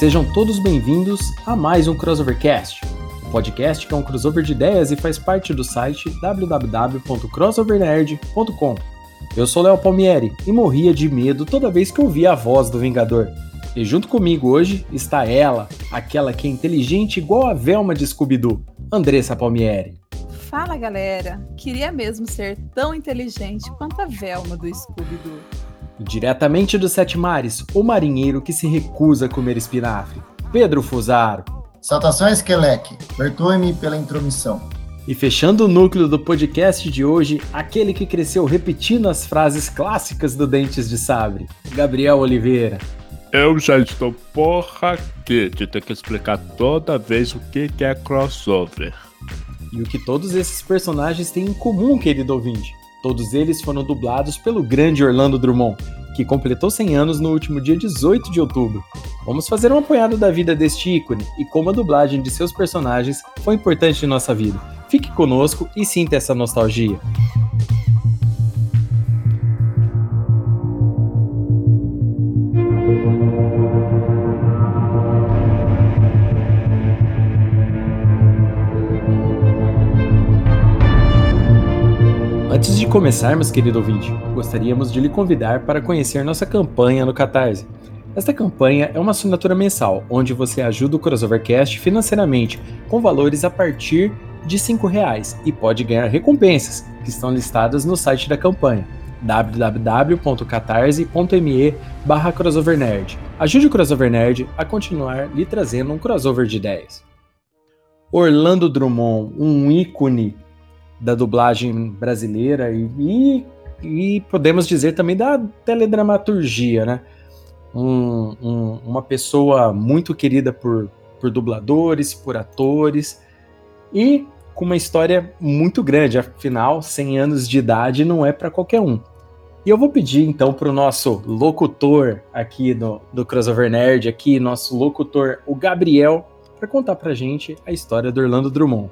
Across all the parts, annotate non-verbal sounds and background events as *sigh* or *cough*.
Sejam todos bem-vindos a mais um Crossovercast, o podcast que é um crossover de ideias e faz parte do site www.crossovernerd.com. Eu sou Léo Palmieri e morria de medo toda vez que ouvia a voz do Vingador. E junto comigo hoje está ela, aquela que é inteligente igual a Velma de Scooby-Doo, Andressa Palmieri. Fala galera, queria mesmo ser tão inteligente quanto a Velma do Scooby-Doo. Diretamente dos Sete Mares, o marinheiro que se recusa a comer espinafre, Pedro Fusaro. Saudações, Kelec. Perdoe-me pela intromissão. E fechando o núcleo do podcast de hoje, aquele que cresceu repetindo as frases clássicas do Dentes de Sabre, Gabriel Oliveira. Eu já estou porra aqui de ter que explicar toda vez o que é crossover. E o que todos esses personagens têm em comum, querido ouvinte? Todos eles foram dublados pelo grande Orlando Drummond, que completou 100 anos no último dia 18 de outubro. Vamos fazer um apanhado da vida deste ícone e como a dublagem de seus personagens foi importante em nossa vida. Fique conosco e sinta essa nostalgia. Antes de começarmos, querido ouvinte, gostaríamos de lhe convidar para conhecer nossa campanha no Catarse. Esta campanha é uma assinatura mensal, onde você ajuda o Crossovercast financeiramente, com valores a partir de R$ reais e pode ganhar recompensas, que estão listadas no site da campanha www.catarse.me barra crossovernerd. Ajude o Crossover Nerd a continuar lhe trazendo um crossover de ideias. Orlando Drummond, um ícone da dublagem brasileira e, e, e, podemos dizer também da teledramaturgia, né? Um, um, uma pessoa muito querida por, por dubladores, por atores e com uma história muito grande, afinal, 100 anos de idade não é para qualquer um. E eu vou pedir então para o nosso locutor aqui do, do Crossover Nerd, aqui, nosso locutor, o Gabriel, para contar para gente a história do Orlando Drummond.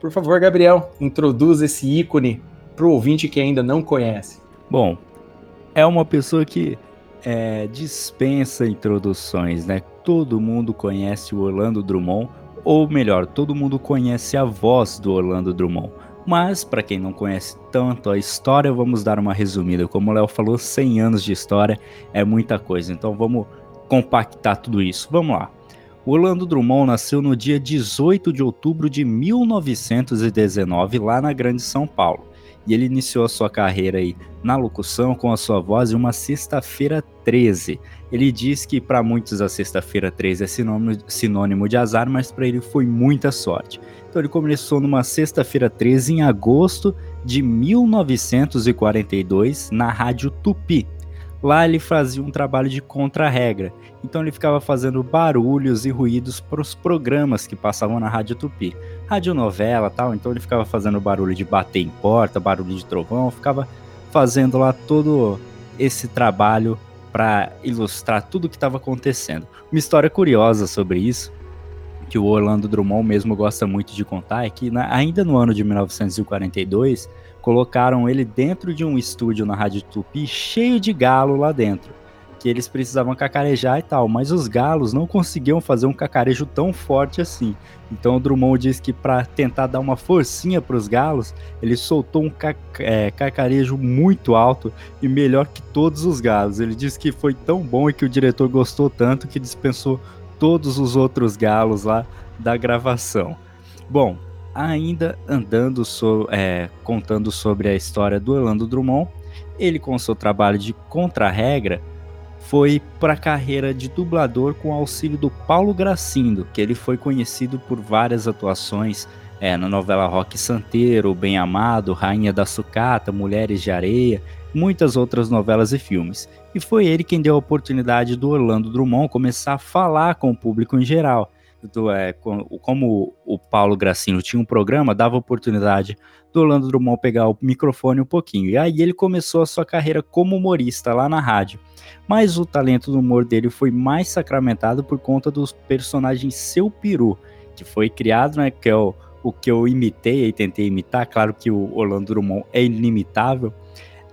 Por favor, Gabriel, introduza esse ícone para o ouvinte que ainda não conhece. Bom, é uma pessoa que é, dispensa introduções, né? Todo mundo conhece o Orlando Drummond, ou melhor, todo mundo conhece a voz do Orlando Drummond. Mas, para quem não conhece tanto a história, vamos dar uma resumida. Como o Léo falou, 100 anos de história é muita coisa, então vamos compactar tudo isso. Vamos lá. Orlando Drummond nasceu no dia 18 de outubro de 1919, lá na Grande São Paulo. E ele iniciou a sua carreira aí na locução com a sua voz em uma sexta-feira 13. Ele diz que para muitos a sexta-feira 13 é sinônimo, sinônimo de azar, mas para ele foi muita sorte. Então ele começou numa sexta-feira 13 em agosto de 1942 na Rádio Tupi. Lá ele fazia um trabalho de contra-regra, então ele ficava fazendo barulhos e ruídos para os programas que passavam na Rádio Tupi. Radionovela tal, então ele ficava fazendo barulho de bater em porta, barulho de trovão, ficava fazendo lá todo esse trabalho para ilustrar tudo o que estava acontecendo. Uma história curiosa sobre isso que o Orlando Drummond mesmo gosta muito de contar é que na, ainda no ano de 1942 colocaram ele dentro de um estúdio na Rádio Tupi cheio de galo lá dentro, que eles precisavam cacarejar e tal, mas os galos não conseguiam fazer um cacarejo tão forte assim. Então o Drummond diz que para tentar dar uma forcinha para os galos, ele soltou um é, cacarejo muito alto e melhor que todos os galos. Ele disse que foi tão bom e que o diretor gostou tanto que dispensou todos os outros galos lá da gravação. Bom, ainda andando so, é, contando sobre a história do Orlando Drummond, ele com seu trabalho de contra-regra foi para a carreira de dublador com auxílio do Paulo Gracindo, que ele foi conhecido por várias atuações é, na novela Rock Santeiro, Bem Amado, Rainha da Sucata, Mulheres de Areia, muitas outras novelas e filmes. E foi ele quem deu a oportunidade do Orlando Drummond começar a falar com o público em geral. Do, é, como o Paulo Gracino tinha um programa, dava oportunidade do Orlando Drummond pegar o microfone um pouquinho. E aí ele começou a sua carreira como humorista lá na rádio. Mas o talento do humor dele foi mais sacramentado por conta dos personagens Seu Peru, que foi criado, né, que é o, o que eu imitei e tentei imitar. Claro que o Orlando Drummond é inimitável.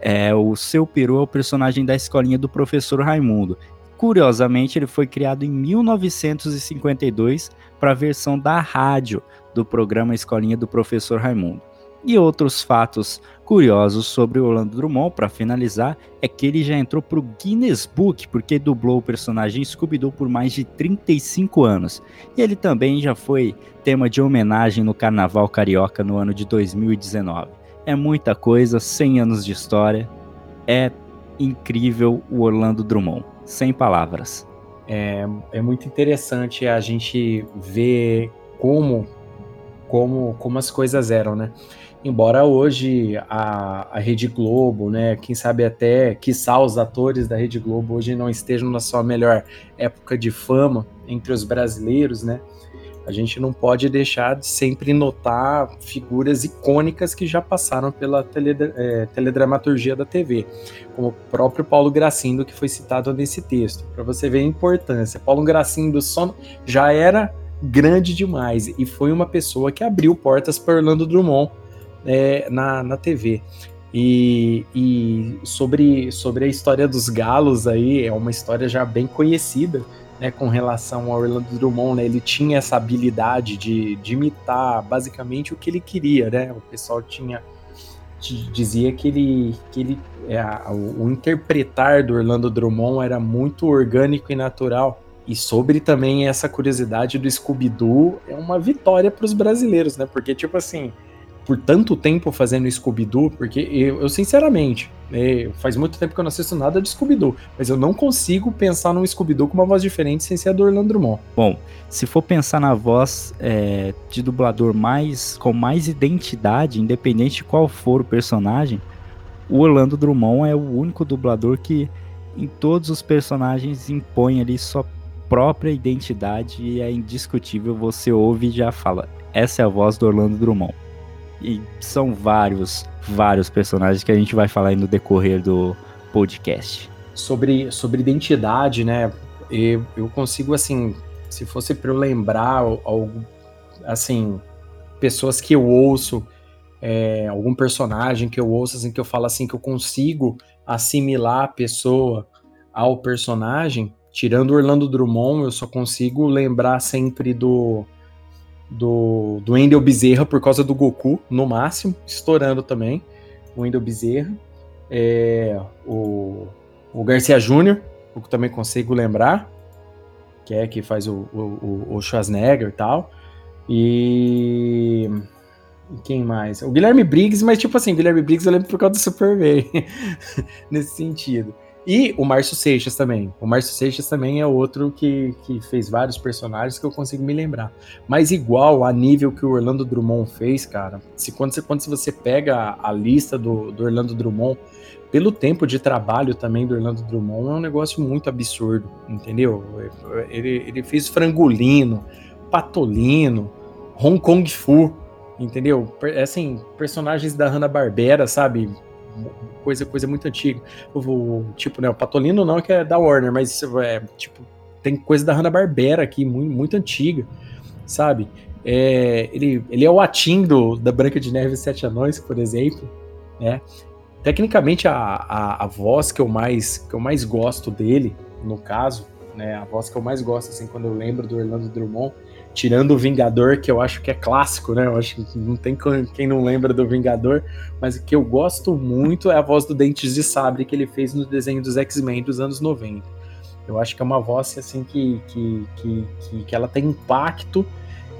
É, o Seu Peru é o personagem da escolinha do professor Raimundo. Curiosamente, ele foi criado em 1952 para a versão da rádio do programa Escolinha do Professor Raimundo. E outros fatos curiosos sobre o Orlando Drummond, para finalizar, é que ele já entrou para o Guinness Book porque dublou o personagem Scooby-Doo por mais de 35 anos. E ele também já foi tema de homenagem no Carnaval Carioca no ano de 2019. É muita coisa, 100 anos de história. É incrível o Orlando Drummond. Sem palavras. É, é muito interessante a gente ver como, como, como as coisas eram, né? Embora hoje a, a Rede Globo, né, quem sabe até, quiçá os atores da Rede Globo hoje não estejam na sua melhor época de fama entre os brasileiros, né, a gente não pode deixar de sempre notar figuras icônicas que já passaram pela tele, é, teledramaturgia da TV, como o próprio Paulo Gracindo, que foi citado nesse texto, para você ver a importância. Paulo Gracindo só já era grande demais e foi uma pessoa que abriu portas para Orlando Drummond é, na, na TV. E, e, sobre, sobre a história dos galos aí, é uma história já bem conhecida, né, com relação ao Orlando Drummond, né, ele tinha essa habilidade de, de, imitar basicamente o que ele queria, né, o pessoal tinha dizia que ele, que ele é, o, interpretar do Orlando Drummond era muito orgânico e natural, e sobre também essa curiosidade do Scooby-Doo, é uma vitória para os brasileiros, né? Porque, tipo assim, por tanto tempo fazendo Scooby-Doo, porque eu, eu sinceramente, é, faz muito tempo que eu não assisto nada de Scooby-Doo, mas eu não consigo pensar num Scooby-Doo com uma voz diferente sem ser a do Orlando Drummond. Bom, se for pensar na voz é, de dublador mais com mais identidade, independente de qual for o personagem, o Orlando Drummond é o único dublador que em todos os personagens impõe ali sua própria identidade e é indiscutível, você ouve e já fala, essa é a voz do Orlando Drummond. E são vários, vários personagens que a gente vai falar aí no decorrer do podcast. Sobre, sobre identidade, né? Eu, eu consigo, assim, se fosse para eu lembrar algo, assim, pessoas que eu ouço, é, algum personagem que eu ouço, assim, que eu falo assim, que eu consigo assimilar a pessoa ao personagem, tirando Orlando Drummond, eu só consigo lembrar sempre do do, do Wendel Bezerra por causa do Goku, no máximo, estourando também. O Wendel Bezerra. É, o, o Garcia Júnior, eu também consigo lembrar, que é que faz o, o, o Schwarzenegger e tal. E. Quem mais? O Guilherme Briggs, mas tipo assim, Guilherme Briggs eu lembro por causa do Superman, *laughs* nesse sentido. E o Márcio Seixas também. O Márcio Seixas também é outro que, que fez vários personagens que eu consigo me lembrar. Mas igual a nível que o Orlando Drummond fez, cara. Se quando quando você pega a, a lista do, do Orlando Drummond, pelo tempo de trabalho também do Orlando Drummond, é um negócio muito absurdo, entendeu? Ele, ele fez Frangolino, Patolino, Hong Kong Fu, entendeu? Assim, personagens da Hanna-Barbera, sabe? Coisa, coisa muito antiga. O, tipo, né, o Patolino não, que é da Warner, mas é, tipo, tem coisa da Hanna-Barbera aqui, muito, muito antiga, sabe? É, ele, ele é o Atim do, da Branca de Neve e Sete Anões, por exemplo, né? Tecnicamente, a, a, a, voz que eu, mais, que eu mais gosto dele, no caso, né, a voz que eu mais gosto, assim, quando eu lembro do Orlando Drummond, tirando o Vingador, que eu acho que é clássico, né? Eu acho que não tem quem não lembra do Vingador, mas o que eu gosto muito é a voz do Dentes de Sabre que ele fez no desenho dos X-Men dos anos 90. Eu acho que é uma voz assim que, que, que, que, que ela tem impacto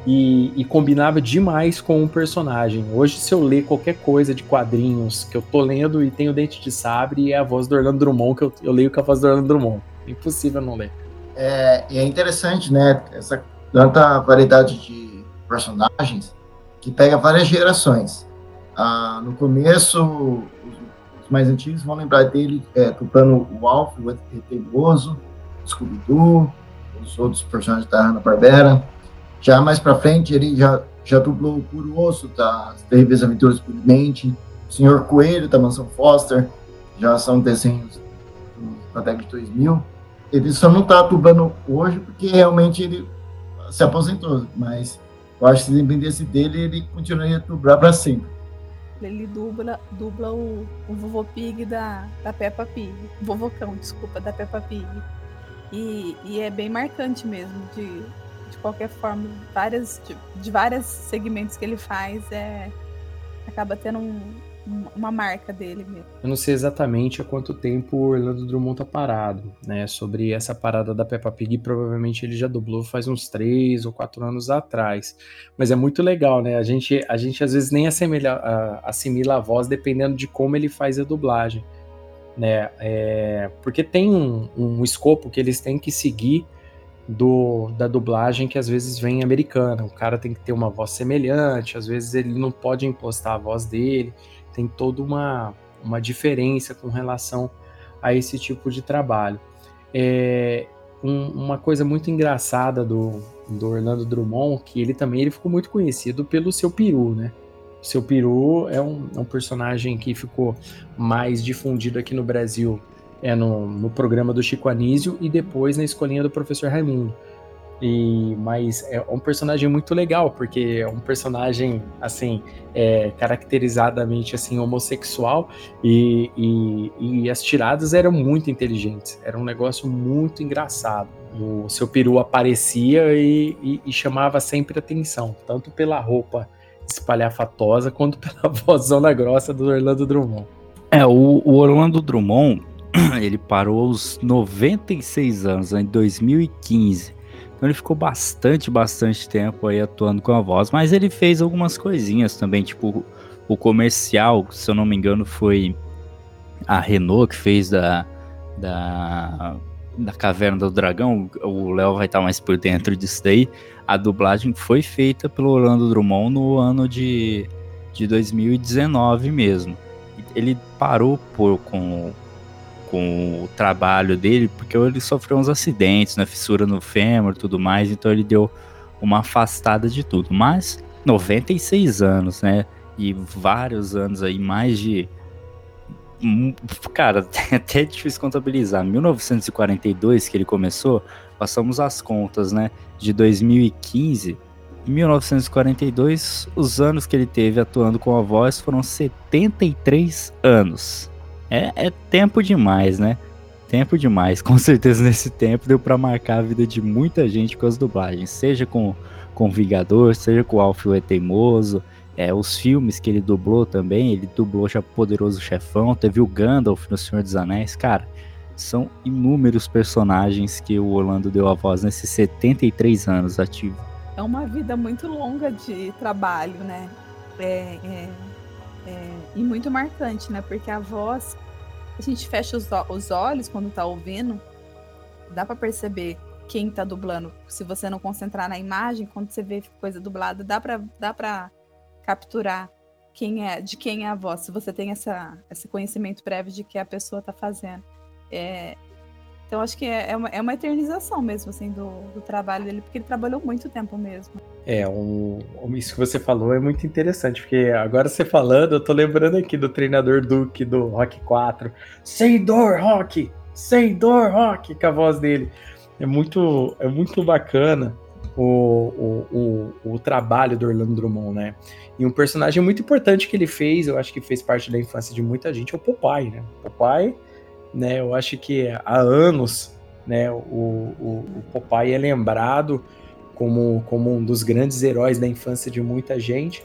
e, e, combinava demais com o personagem. Hoje, se eu ler qualquer coisa de quadrinhos que eu tô lendo e tem o Dente de Sabre, é a voz do Orlando Drummond, que eu, eu leio com a voz do Orlando Drummond. Impossível não ler. É, e é interessante, né? Essa tanta variedade de personagens que pega várias gerações. Ah, no começo, os mais antigos vão lembrar dele é, dublando o Alf, o Teimoso, o Scooby-Doo, os outros personagens da Hanna-Barbera. Já mais pra frente, ele já, já dublou o Puro Osso das Terríveis Aventuras do Mente, o Senhor Coelho da Mansão Foster, já são desenhos da década de 2000. Ele só não está dublando hoje porque realmente ele se aposentou, mas eu acho que se dependesse dele, ele continuaria a dublar para sempre. Ele dubla, dubla o, o vovô Pig da, da Peppa Pig. Vovocão, desculpa, da Peppa Pig. E, e é bem marcante mesmo, de, de qualquer forma, várias, de, de vários segmentos que ele faz, é, acaba tendo um, uma marca dele mesmo. Eu não sei exatamente há quanto tempo o Orlando Drummond tá parado, né? Sobre essa parada da Peppa Pig, provavelmente ele já dublou faz uns três ou quatro anos atrás. Mas é muito legal, né? A gente, a gente às vezes nem assimila a, assimila a voz dependendo de como ele faz a dublagem, né? É, porque tem um, um escopo que eles têm que seguir do, da dublagem que às vezes vem americana. O cara tem que ter uma voz semelhante, às vezes ele não pode impostar a voz dele tem toda uma, uma diferença com relação a esse tipo de trabalho. É, um, uma coisa muito engraçada do, do Orlando Drummond, que ele também ele ficou muito conhecido pelo seu peru, né? O seu peru é um, é um personagem que ficou mais difundido aqui no Brasil é no, no programa do Chico Anísio e depois na escolinha do professor Raimundo. E, mas é um personagem muito legal, porque é um personagem, assim, é, caracterizadamente, assim, homossexual e, e, e, as tiradas eram muito inteligentes. Era um negócio muito engraçado. O seu peru aparecia e, e, e chamava sempre atenção, tanto pela roupa espalhafatosa quanto *laughs* pela vozona grossa do Orlando Drummond. É, o, o Orlando Drummond, *clears throat* ele parou aos 96 anos, em 2015. Então ele ficou bastante, bastante tempo aí atuando com a voz, mas ele fez algumas coisinhas também, tipo o comercial, se eu não me engano, foi a Renault que fez da, da, da Caverna do Dragão. O Léo vai estar mais por dentro disso daí. A dublagem foi feita pelo Orlando Drummond no ano de, de 2019 mesmo. Ele parou por, com, com o trabalho dele, porque ele sofreu uns acidentes, né, fissura no fêmur tudo mais, então ele deu uma afastada de tudo. Mas 96 anos, né, e vários anos aí, mais de cara, *laughs* é até difícil contabilizar. 1942 que ele começou, passamos as contas, né, de 2015 em 1942, os anos que ele teve atuando com a voz foram 73 anos. É, é tempo demais, né? Tempo demais. *laughs* Com certeza nesse tempo deu para marcar a vida de muita gente com as dublagens, seja com com Vingador, seja com Alfio é Teimoso, é, os filmes que ele dublou também, ele dublou já Poderoso Chefão, teve o Gandalf no Senhor dos Anéis, cara, são inúmeros personagens que o Orlando deu a voz nesses 73 anos ativo. É uma vida muito longa de trabalho, né? É, é, é, e muito marcante, né? Porque a voz a gente fecha os, os olhos quando tá ouvindo, dá para perceber quem tá dublando. Se você não concentrar na imagem, quando você vê coisa dublada, dá para dá para capturar quem é, de quem é a voz, se você tem essa, esse conhecimento prévio de que a pessoa tá fazendo. É, então acho que é, é, uma, é uma eternização mesmo, assim, do, do trabalho dele, porque ele trabalhou muito tempo mesmo. É, um, isso que você falou é muito interessante, porque agora você falando, eu tô lembrando aqui do treinador Duke do Rock 4. Sem dor, Rock! Sem dor, Rock! Com a voz dele. É muito, é muito bacana o, o, o, o trabalho do Orlando Drummond, né? E um personagem muito importante que ele fez, eu acho que fez parte da infância de muita gente, é o Popeye, né? Popeye, né? Eu acho que há anos, né? O, o, o Popeye é lembrado como, como um dos grandes heróis da infância de muita gente.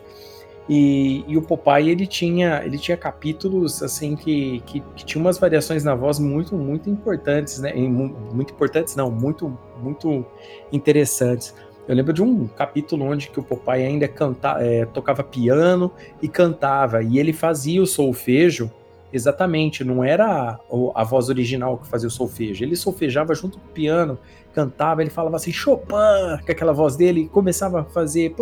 E, e, o Popeye ele tinha ele tinha capítulos assim que, que, que tinha umas variações na voz muito muito importantes né muito importantes não muito muito interessantes eu lembro de um capítulo onde que o Popeye ainda canta, é, tocava piano e cantava e ele fazia o solfejo exatamente não era a, a voz original que fazia o solfejo ele solfejava junto com o piano cantava, ele falava assim, Chopin, com aquela voz dele, e começava a fazer.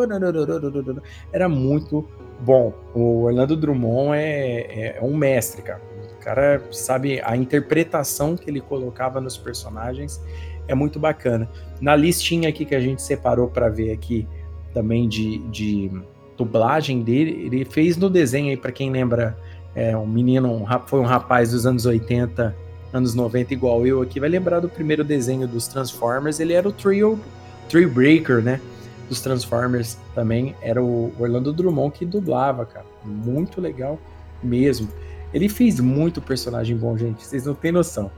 Era muito bom. O Orlando Drummond é, é, é um mestre, cara. cara sabe a interpretação que ele colocava nos personagens é muito bacana. Na listinha aqui que a gente separou para ver aqui também de, de dublagem dele, ele fez no desenho aí para quem lembra, é um menino, um, foi um rapaz dos anos 80, anos 90 igual eu aqui, vai lembrar do primeiro desenho dos Transformers, ele era o Trio, Trio Breaker, né? Dos Transformers também, era o Orlando Drummond que dublava, cara. Muito legal mesmo. Ele fez muito personagem bom, gente. Vocês não têm noção.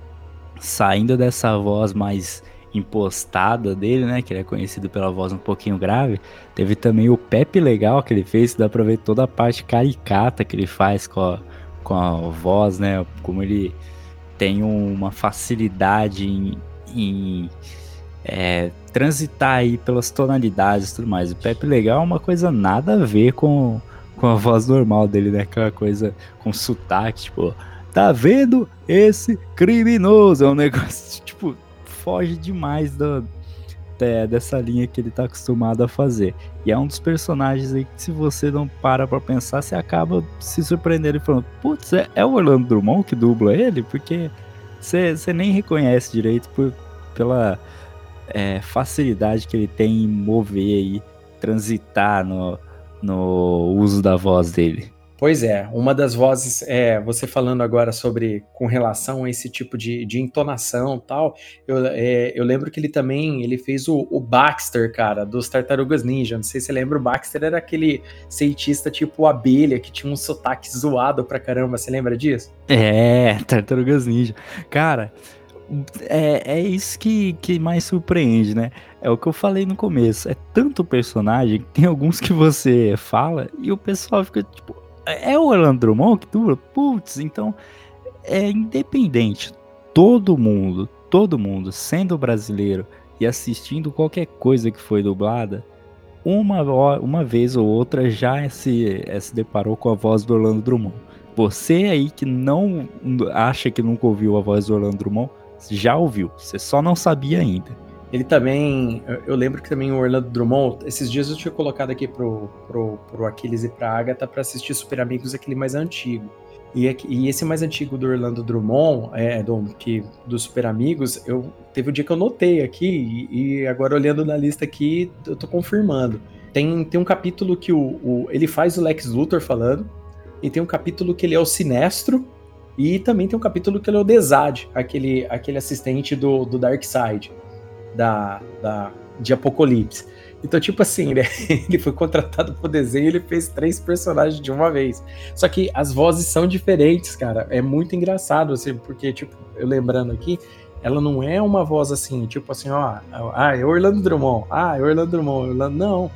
Saindo dessa voz mais impostada dele, né? Que ele é conhecido pela voz um pouquinho grave. Teve também o Pepe Legal que ele fez, dá pra ver toda a parte caricata que ele faz com a, com a voz, né? Como ele tem uma facilidade em, em é, transitar aí pelas tonalidades e tudo mais. O Pepe Legal é uma coisa nada a ver com, com a voz normal dele, né? Aquela coisa com sotaque, tipo, tá vendo esse criminoso? É um *laughs* negócio, tipo, foge demais do, é, dessa linha que ele tá acostumado a fazer. E é um dos personagens aí que, se você não para pra pensar, você acaba se surpreendendo e falando: Putz, é, é o Orlando Drummond que dubla ele? Porque você, nem reconhece direito por, pela é, facilidade que ele tem em mover e transitar no, no uso da voz dele. Pois é, uma das vozes, é, você falando agora sobre com relação a esse tipo de, de entonação tal, eu, é, eu lembro que ele também ele fez o, o, Baxter, cara, dos Tartarugas Ninja. Não sei se você lembra, o Baxter era aquele cientista tipo abelha que tinha um sotaque zoado pra caramba. Você lembra disso? É, Tartarugas Ninja. Cara, é, é isso que, que mais surpreende, né? É o que eu falei no começo. É tanto personagem, tem alguns que você fala e o pessoal fica tipo é o Orlando Drummond que dubla? Putz, então é independente. Todo mundo, todo mundo, sendo brasileiro e assistindo qualquer coisa que foi dublada, uma, uma vez ou outra já se, se deparou com a voz do Orlando Drummond. Você aí que não acha que nunca ouviu a voz do Orlando Drummond, já ouviu, você só não sabia ainda. Ele também, eu lembro que também o Orlando Drummond, esses dias eu tinha colocado aqui pro, pro, pro Aquiles e pra Agatha pra assistir Super Amigos, aquele mais antigo. E, e esse mais antigo do Orlando Drummond, é, do, que, do Super Amigos, eu, teve um dia que eu notei aqui, e, e agora olhando na lista aqui, eu tô confirmando. Tem, tem um capítulo que o, o, ele faz o Lex Luthor falando, e tem um capítulo que ele é o Sinestro, e também tem um capítulo que ele é o Desad, aquele, aquele assistente do, do Darkseid da, da, de Apocalipse. Então, tipo assim, né? *laughs* ele foi contratado pro desenho e ele fez três personagens de uma vez. Só que as vozes são diferentes, cara. É muito engraçado, assim, porque, tipo, eu lembrando aqui, ela não é uma voz assim, tipo assim, ó, ah, é Orlando Drummond, ah, é Orlando Drummond, Orlando... não.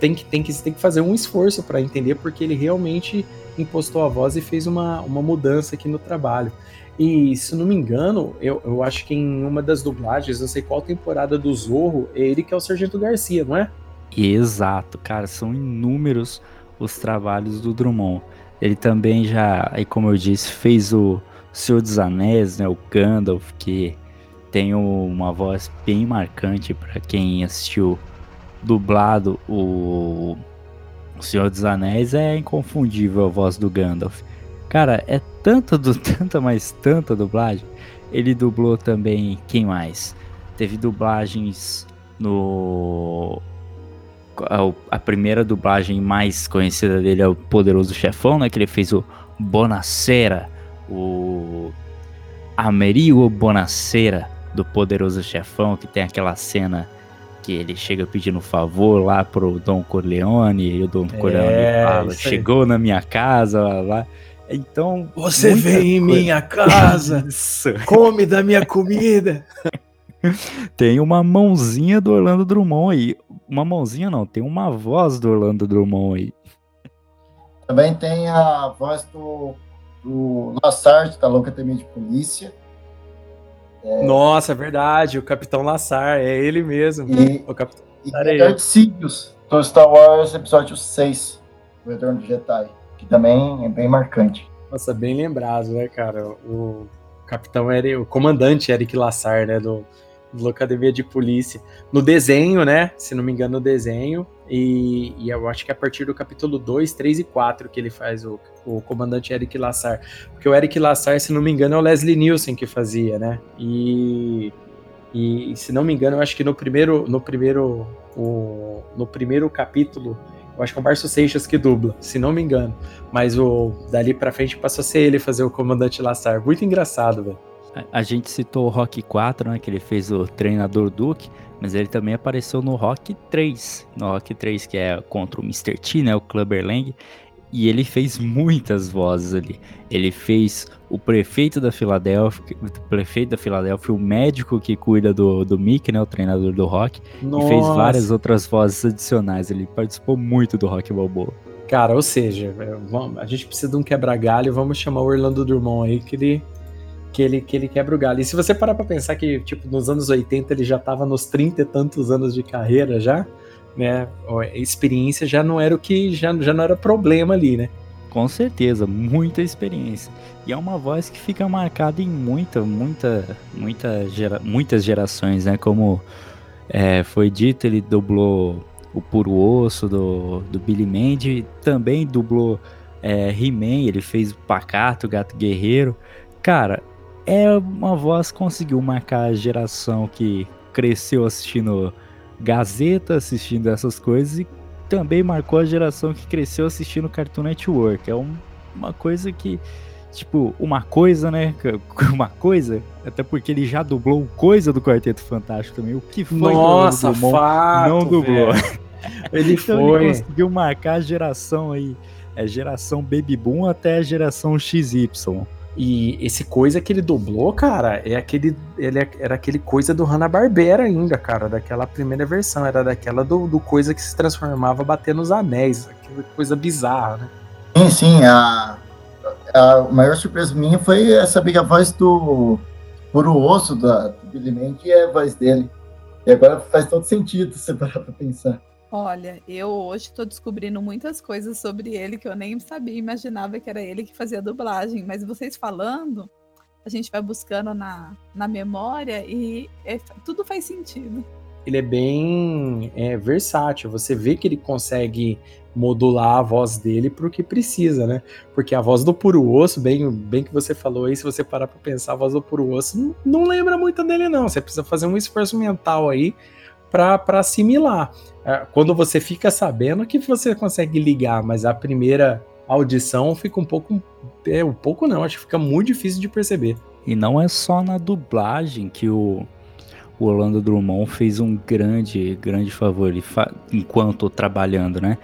Tem que, tem que, tem que fazer um esforço para entender, porque ele realmente impostou a voz e fez uma, uma mudança aqui no trabalho. E se não me engano, eu, eu acho que em uma das dublagens, não sei qual temporada do Zorro, é ele que é o Sargento Garcia, não é? Exato, cara, são inúmeros os trabalhos do Drummond. Ele também já, aí como eu disse, fez o Senhor dos Anéis, né, o Gandalf, que tem uma voz bem marcante para quem assistiu dublado o Senhor dos Anéis, é inconfundível a voz do Gandalf. Cara, é *laughs* tanta, do, tanta, mais tanta dublagem. Ele dublou também. Quem mais? Teve dublagens no. A, a primeira dublagem mais conhecida dele é o Poderoso Chefão, né? Que ele fez o Bonacera, o Amerigo Bonacera do Poderoso Chefão, que tem aquela cena que ele chega pedindo favor lá pro Dom Corleone e o Dom Corleone é, fala: chegou na minha casa, lá, lá. Então. Você vem em minha casa, *laughs* come da minha comida. *laughs* tem uma mãozinha do Orlando Drummond aí. Uma mãozinha não, tem uma voz do Orlando Drummond aí. Também tem a voz do, do Lassard, da Louca Temente de Polícia. É... Nossa, é verdade, o Capitão Lassar, é ele mesmo. E, o Capitão e Lassar é Darth Sidious, do Star Wars Episódio 6, O Retorno de Jedi que também é bem marcante. Nossa, bem lembrado, né, cara? O capitão era o comandante Eric Lassar, né, do, dublou Academia de Polícia. No desenho, né? Se não me engano, no desenho. E, e eu acho que é a partir do capítulo 2, 3 e 4 que ele faz o, o comandante Eric Lassar. Porque o Eric Lassar, se não me engano, é o Leslie Nielsen que fazia, né? E, e se não me engano, eu acho que no primeiro, no primeiro, o, no primeiro capítulo eu acho que é o Márcio Seixas que dubla, se não me engano. Mas o dali pra frente passou a ser ele fazer o comandante Lassar. Muito engraçado, velho. A, gente citou o Rock 4, né? Que ele fez o treinador Duke, mas ele também apareceu no Rock 3. No Rock 3, que é contra o Mr. T, né? O Clubber Lang. E ele fez muitas vozes ali. Ele fez o prefeito da Filadélfia, o prefeito da Filadélfia, o médico que cuida do, do Mickey, né, o treinador do Rock, Nossa. e fez várias outras vozes adicionais. Ele participou muito do Rock Balboa. Cara, ou seja, é, vamos- a gente precisa de um quebra-galho, vamos chamar o Orlando Drummond aí, que ele, que ele, que ele quebra o galho. E se você parar pra pensar que, tipo, nos anos 80 ele já tava nos 30 e tantos anos de carreira já, né, experiência já não era o que, já, já não era problema ali, né? Com certeza, muita experiência. E é uma voz que fica marcada em muita, muita, muita gera, muitas gerações, né? Como é, foi dito, ele dublou o Puro Osso do, do Billy Mandy, também dublou é, He-Man, ele fez o Pacato, o Gato Guerreiro. Cara, é uma voz que conseguiu marcar a geração que cresceu assistindo Gazeta, assistindo essas coisas e também marcou a geração que cresceu assistindo Cartoon Network. É um- uma coisa que, tipo, uma coisa, né? *laughs* Uma coisa, até porque ele já dublou coisa do Quarteto Fantástico também. O que foi Nossa, fato, não dublou? velho. *laughs* Ele Então foi. ele conseguiu marcar a geração aí, é geração Baby Boom até a geração XY. E esse coisa que ele dublou, cara, é aquele, ele é- era aquele coisa do Hanna-Barbera ainda, cara, daquela primeira versão, era daquela do, do coisa que se transformava batendo os anéis, aquela coisa bizarra, né? Sim, sim. A, a maior surpresa minha foi saber que a voz do Puro Osso da, do Billy Mandy é a voz dele. E agora faz todo sentido se você parar pra pensar. Olha, eu hoje tô descobrindo muitas coisas sobre ele que eu nem sabia, imaginava que era ele que fazia dublagem, mas vocês falando, a gente vai buscando na, na memória e é- tudo faz sentido. Ele é bem é, versátil, você vê que ele consegue modular a voz dele pro que precisa, né? Porque a voz do Puro Osso, bem, bem que você falou aí, se você parar pra pensar, a voz do Puro Osso não, não lembra muito dele, não. Você precisa fazer um esforço mental aí pra assimilar. É, Quando você fica sabendo que você consegue ligar, mas a primeira audição fica um pouco. É, um pouco não, acho que fica muito difícil de perceber. E não é só na dublagem que o, o Orlando Drummond fez um grande, grande favor ele fa- enquanto trabalhando, né?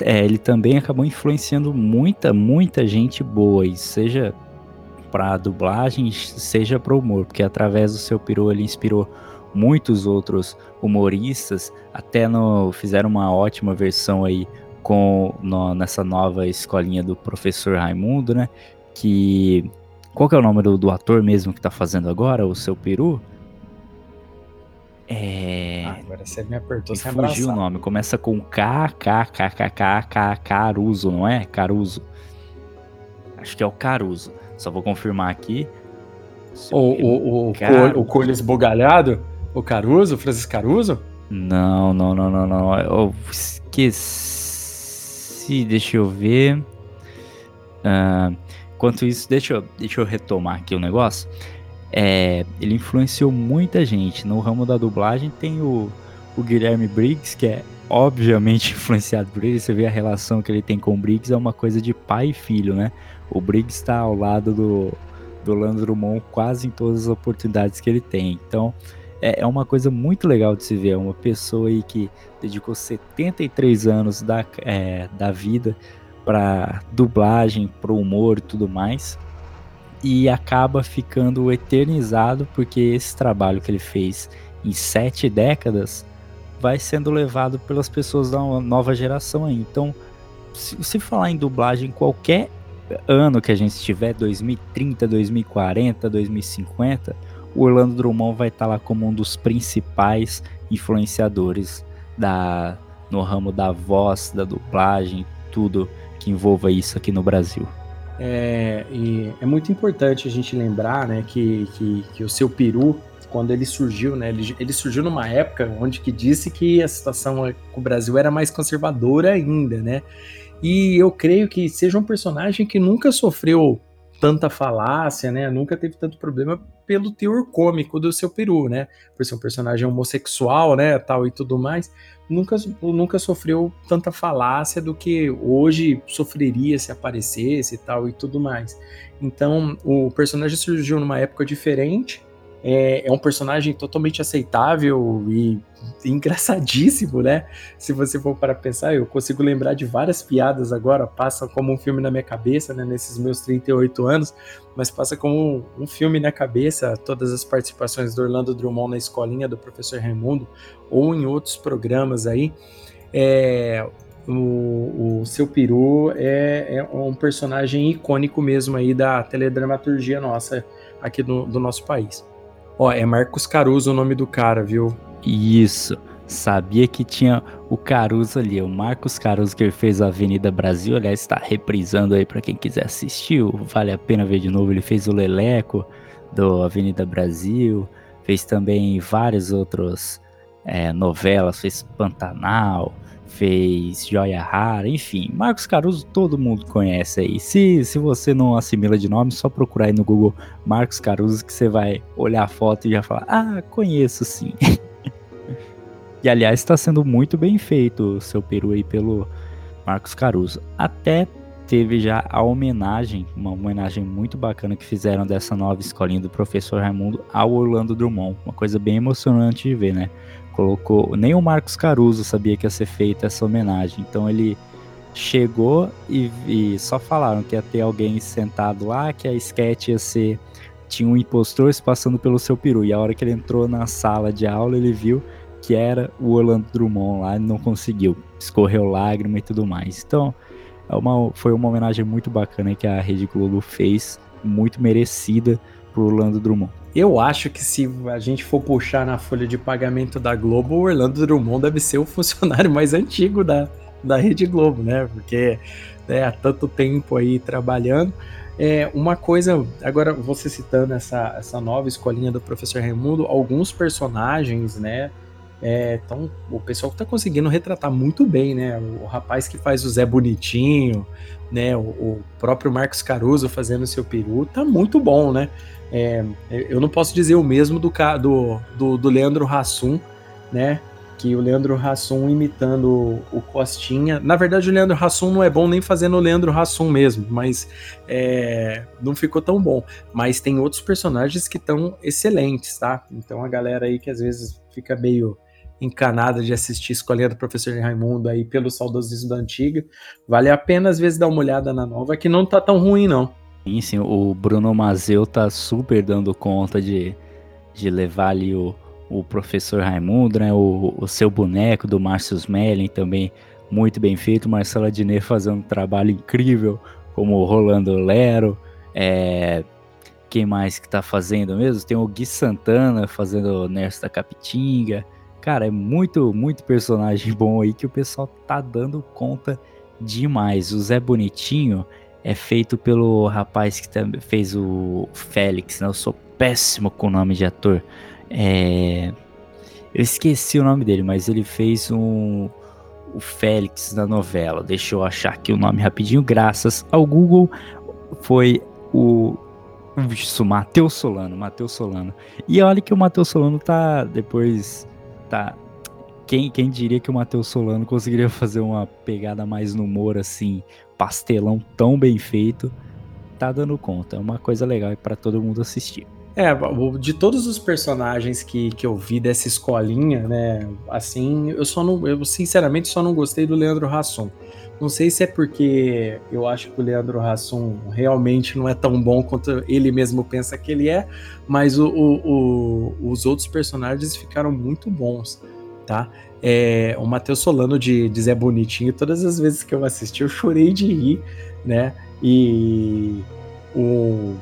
É, ele também acabou influenciando muita, muita gente boa, e seja para dublagem, seja para humor, porque através do seu peru ele inspirou muitos outros humoristas, até no, fizeram uma ótima versão aí com no- nessa nova escolinha do professor Raimundo, né? Que qual que é o nome do, do ator mesmo que tá fazendo agora, o seu peru? É. Ah, agora você me apertou Me sem fugiu o abraçar. nome. Começa com K, K, K, K, K, K, Caruso, não é? Caruso. Acho que é o Caruso. Só vou confirmar aqui. O, o, o. Col- o Colho Esbugalhado? O Caruso? O Francisco Caruso? Não, não, não, não, não. Eu esqueci. Deixa eu ver. Ah, enquanto isso, deixa eu, deixa eu retomar aqui o negócio. É, ele influenciou muita gente. No ramo da dublagem tem o, o Guilherme Briggs, que é obviamente *laughs* influenciado por ele. Você vê a relação que ele tem com o Briggs, é uma coisa de pai e filho, né? O Briggs está ao lado do, do Orlando Drummond quase em todas as oportunidades que ele tem. Então, é, é uma coisa muito legal de se ver. É uma pessoa aí que dedicou 73 anos da, é, da vida para dublagem, para humor e tudo mais. E acaba ficando eternizado porque esse trabalho que ele fez em sete décadas vai sendo levado pelas pessoas da nova geração aí. Então, se, se falar em dublagem, qualquer ano que a gente estiver, 2030, 2040, 2050, o Orlando Drummond vai estar lá como um dos principais influenciadores da, no ramo da voz, da dublagem, tudo que envolva isso aqui no Brasil. É, é muito importante a gente lembrar né, que, que, que o seu peru quando ele surgiu, né? Ele, ele surgiu numa época onde que disse que a situação com o Brasil era mais conservadora ainda, né? E eu creio que seja um personagem que nunca sofreu tanta falácia, né? Nunca teve tanto problema pelo teor cômico do seu peru, né? Por ser um personagem homossexual, né, tal e tudo mais, nunca, nunca sofreu tanta falácia do que hoje sofreria se aparecesse e tal e tudo mais. Então, o personagem surgiu numa época diferente, é, é um personagem totalmente aceitável e engraçadíssimo, né? Se você for para pensar, eu consigo lembrar de várias piadas agora, passa como um filme na minha cabeça, né? Nesses meus 38 anos, mas passa como um, filme na cabeça, todas as participações do Orlando Drummond na escolinha do professor Raimundo, ou em outros programas aí. É, o, o seu peru é, é, um personagem icônico mesmo aí da teledramaturgia nossa aqui do nosso país. Ó, é Marcos Caruso o nome do cara, viu? Isso. Sabia que tinha o Caruso ali, o Marcos Caruso que ele fez a Avenida Brasil, aliás, está reprisando aí para quem quiser assistir, vale a pena ver de novo. Ele fez o Leleco do Avenida Brasil, fez também várias outras é, novelas, fez Pantanal, fez Joia Rara, enfim, Marcos Caruso todo mundo conhece aí. Se, se você não assimila de nome, só procurar aí no Google Marcos Caruso que você vai olhar a foto e já falar: Ah, conheço sim. *laughs* e aliás, está sendo muito bem feito o seu peru aí pelo Marcos Caruso. Até teve já a homenagem, uma homenagem muito bacana que fizeram dessa nova escolinha do professor Raimundo ao Orlando Drummond. Uma coisa bem emocionante de ver, né? Colocou. Nem o Marcos Caruso sabia que ia ser feita essa homenagem. Então ele chegou e, e, só falaram que ia ter alguém sentado lá, que a sketch ia ser. Tinha um impostor se passando pelo seu peru. E a hora que ele entrou na sala de aula, ele viu que era o Orlando Drummond lá e não conseguiu. Escorreu lágrima e tudo mais. Então, é uma, foi uma homenagem muito bacana que a Rede Globo fez, muito merecida pro Orlando Drummond. Eu acho que se a gente for puxar na folha de pagamento da Globo, o Orlando Drummond deve ser o *laughs* funcionário mais antigo da, da Rede Globo, né? Porque é, há tanto tempo aí trabalhando. É, uma coisa, agora você citando essa, essa nova escolinha do professor Raimundo, alguns personagens, né? É, então, o pessoal está conseguindo retratar muito bem, né? O, o, rapaz que faz o Zé Bonitinho, né? O, o próprio Marcos Caruso fazendo seu peru, tá muito bom, né? É, eu não posso dizer o mesmo do, do, do, do Leandro Hassum, né? Que o Leandro Hassum imitando o Costinha. Na verdade, o Leandro Hassum não é bom nem fazendo o Leandro Hassum mesmo, mas é, não ficou tão bom. Mas tem outros personagens que estão excelentes, tá? Então a galera aí que às vezes fica meio encanada de assistir Escolinha do Professor Raimundo aí pelo saudosismo da antiga, vale a pena às vezes dar uma olhada na nova, que não tá tão ruim não. Sim, sim, o Bruno Mazeu tá super dando conta de, de levar ali o, o professor Raimundo, né? O, o seu boneco do Márcio Smelling também muito bem feito. Marcela Diné fazendo um trabalho incrível, como o Rolando Lero. É, quem mais que tá fazendo mesmo? Tem o Gui Santana fazendo o Nerso da Capitinga. Cara, é muito, muito personagem *laughs* bom aí que o pessoal tá dando conta demais. O Zé Bonitinho é feito pelo rapaz que também fez o Félix, né? Eu sou péssimo com o nome de ator. É... Eu esqueci o nome dele, mas ele fez um o Félix na novela. Deixa eu achar aqui o nome rapidinho. Graças ao Google, foi o isso, Matheus Solano, Matheus Solano. E olha que o Matheus Solano tá depois tá quem, quem diria que o Matheus Solano conseguiria *laughs* fazer uma pegada mais no humor assim, pastelão tão bem feito, tá dando conta. É uma coisa legal para todo mundo assistir. É, de todos os personagens que, que eu vi dessa escolinha, né, assim, eu só não, eu sinceramente só não gostei do Leandro Hassum. Não sei se é porque eu acho que o Leandro Hassum realmente não é tão bom quanto ele mesmo pensa que ele é, mas o, o, o, os outros personagens ficaram muito bons, tá? É, o Matheus Solano de, de Zé Bonitinho, todas as vezes que eu assisti, eu chorei de rir, né? E o,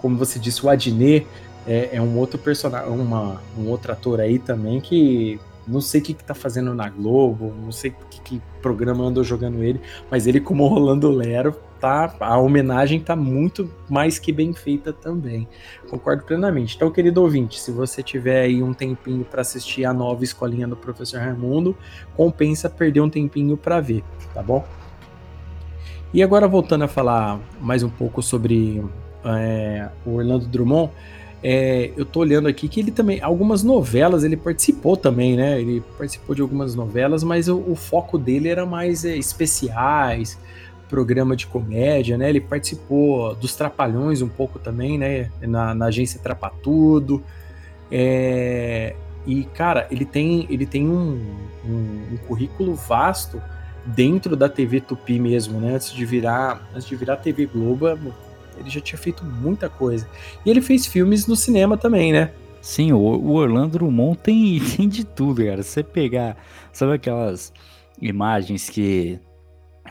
como você disse, o Adnet é, é um outro personagem, uma, um outro ator aí também que não sei o que, que tá fazendo na Globo, não sei que, que programa andou jogando ele, mas ele como Rolando Lero tá, a homenagem tá muito mais que bem feita também. Concordo plenamente. Então, querido ouvinte, se você tiver aí um tempinho para assistir a nova escolinha do professor Raimundo, compensa perder um tempinho para ver, tá bom? E agora voltando a falar mais um pouco sobre é, o Orlando Drummond, é, eu tô olhando aqui que ele também, algumas novelas ele participou também, né? Ele participou de algumas novelas, mas o, o foco dele era mais é, especiais, programa de comédia, né? Ele participou dos Trapalhões um pouco também, né? Na, na agência Trapatudo. É, e, cara, ele tem, ele tem um, um, um, currículo vasto dentro da TV Tupi mesmo, né? Antes de virar, antes de virar TV Globo, ele já tinha feito muita coisa. E ele fez filmes no cinema também, né? Sim, o, o Orlando Drummond tem, *laughs* tem de tudo, cara. Você pegar, sabe aquelas imagens que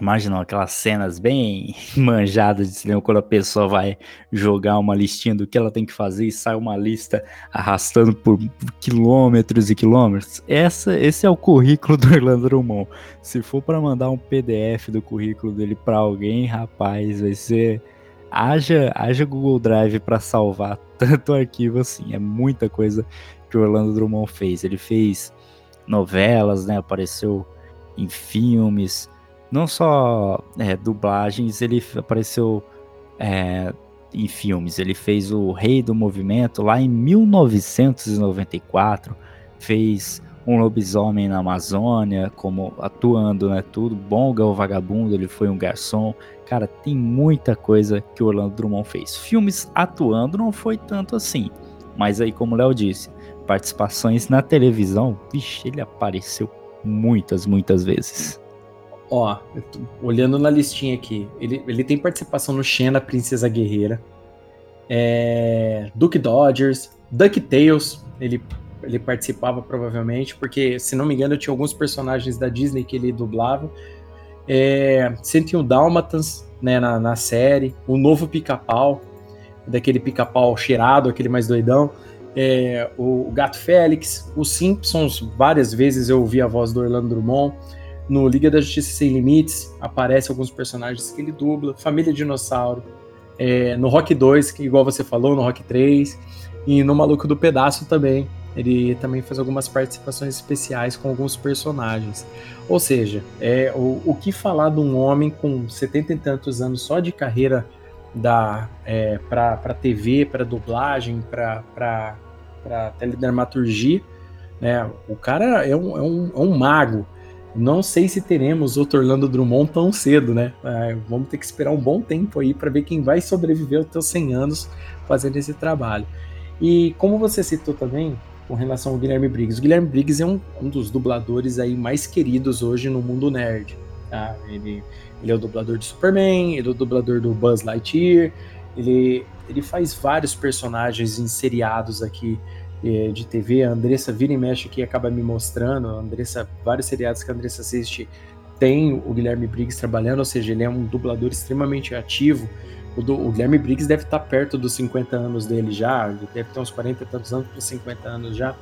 Imagina aquelas cenas bem *laughs* manjadas de cinema quando a pessoa vai jogar uma listinha do que ela tem que fazer e sai uma lista arrastando por quilômetros e quilômetros. Essa, esse é o currículo *laughs* do Orlando Drummond. Se for para mandar um PDF do currículo dele para alguém, rapaz, vai ser haja, haja Google Drive para salvar *laughs* tanto arquivo assim. É muita coisa que o Orlando Drummond fez. Ele fez novelas, né? Apareceu em filmes, não só é, dublagens, ele apareceu é, em filmes. Ele fez o Rei do Movimento lá em 1994, fez um lobisomem na Amazônia, como atuando, né? Tudo. Bonga, o vagabundo, ele foi um garçom. Cara, tem muita coisa que o Orlando Drummond fez. Filmes atuando não foi tanto assim. Mas aí, como o Léo disse, participações na televisão, vixe, ele apareceu muitas, muitas vezes. Ó, olhando na listinha aqui, ele, ele tem participação no Xena, Princesa Guerreira, é, Duke Dodgers, DuckTales, ele ele participava provavelmente, porque, se não me engano, tinha alguns personagens da Disney que ele dublava. É, 101 Dálmatas, né, na, na série, o novo Pica-Pau, daquele Pica-Pau cheirado, aquele mais doidão, é, o, o, Gato Félix, os Simpsons, várias vezes eu ouvi a voz do Orlando Drummond, no Liga da Justiça Sem Limites, aparece alguns personagens que ele dubla, Família Dinossauro, é, no Rock 2, que igual você falou, no Rock 3, e no Maluco do Pedaço também, ele também faz algumas participações especiais com alguns personagens. Ou seja, é o, o que falar de um homem com setenta e tantos anos só de carreira da é, para TV, para dublagem, para teledramaturgia, né? O cara é um, é, um, é um mago. Não sei se teremos outro Orlando Drummond tão cedo, né? É, vamos ter que esperar um bom tempo aí para ver quem vai sobreviver aos seus 100 anos fazendo esse trabalho. E como você citou também, com relação ao Guilherme Briggs. O Guilherme Briggs é um, um dos dubladores aí mais queridos hoje no mundo nerd. Tá? Ele, ele é o dublador de Superman, ele é o dublador do Buzz Lightyear, ele, ele faz vários personagens em seriados aqui de TV. A Andressa vira e mexe aqui acaba me mostrando. A Andressa, vários seriados que a Andressa assiste tem o Guilherme Briggs trabalhando, ou seja, ele é um dublador extremamente ativo. O, do, o, Guilherme Briggs deve estar perto dos 50 anos dele já, deve ter uns 40 e tantos anos para 50 anos já.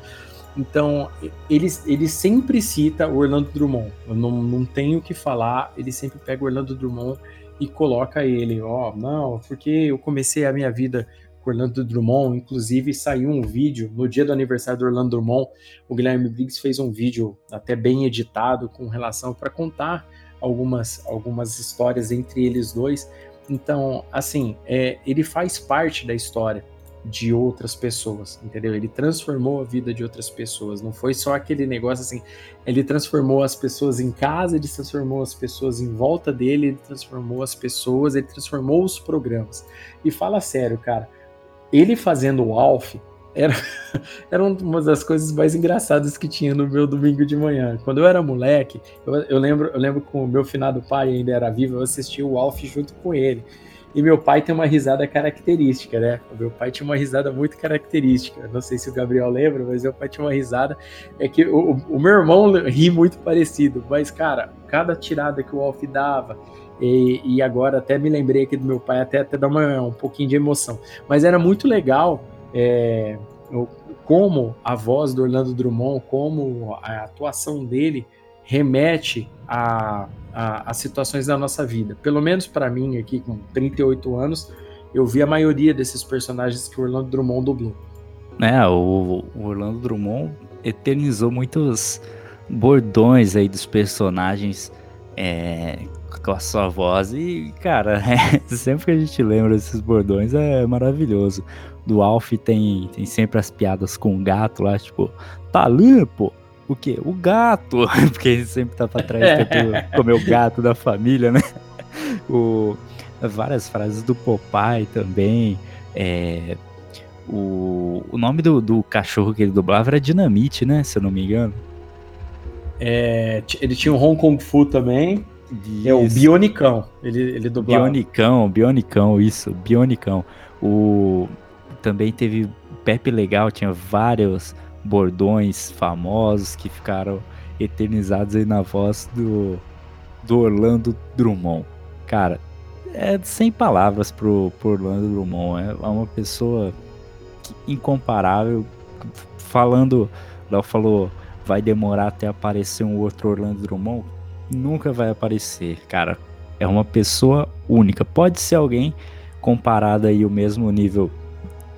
Então, ele, ele sempre cita o Orlando Drummond. Eu não, não tenho o que falar, ele sempre pega o Orlando Drummond e coloca ele. Ó, oh, não, porque eu comecei a minha vida Orlando Drummond, inclusive saiu um vídeo no dia do aniversário do Orlando Drummond. O Guilherme Briggs fez um vídeo até bem editado com relação para contar algumas, algumas histórias entre eles dois. Então, assim, é, ele faz parte da história de outras pessoas, entendeu? Ele transformou a vida de outras pessoas. Não foi só aquele negócio assim. Ele transformou as pessoas em casa, ele transformou as pessoas em volta dele, ele transformou as pessoas, ele transformou os programas. E fala sério, cara. Ele fazendo o Alf, era, *laughs* era uma das coisas mais engraçadas que tinha no meu domingo de manhã. Quando eu era moleque, eu, eu lembro, eu lembro que o meu finado pai ainda era vivo, eu assistia o Alf junto com ele. E meu pai tem uma risada característica, né? O meu pai tinha uma risada muito característica. Não sei se o Gabriel lembra, mas meu pai tinha uma risada. É que o, o meu irmão ri muito parecido, mas, cara, cada tirada que o Alf dava, e, e, agora até me lembrei aqui do meu pai, até, até dá uma, um pouquinho de emoção. Mas era muito legal é, como a voz do Orlando Drummond, como a atuação dele remete a, a, a situações da nossa vida. Pelo menos para mim, aqui com 38 anos, eu vi a maioria desses personagens que o Orlando Drummond dublou. É, o, o Orlando Drummond eternizou muitos bordões aí dos personagens é, com a sua voz. E, cara, é, *laughs* sempre que a gente lembra desses bordões é maravilhoso. Do Alf tem, tem sempre as piadas com o gato lá, tipo, tá limpo? O quê? O gato! *laughs* Porque ele sempre tá pra trás tentando comer o gato da família, né? O, várias frases do Popeye também. É, o, o nome do, do cachorro que ele dublava era Dinamite, né? Se eu não me engano. É, ele tinha um Hong Kong Fu também. Isso. É o Bionicão. Ele, ele dublava. Bionicão, Bionicão, isso, Bionicão. O, também teve Pepe Legal, tinha vários bordões famosos que ficaram eternizados aí na voz do, do Orlando Drummond. Cara, é sem palavras pro, pro Orlando Drummond. É uma pessoa incomparável. Falando, Léo falou, vai demorar até aparecer um outro Orlando Drummond. Nunca vai aparecer, cara. É uma pessoa única. Pode ser alguém comparado aí o mesmo nível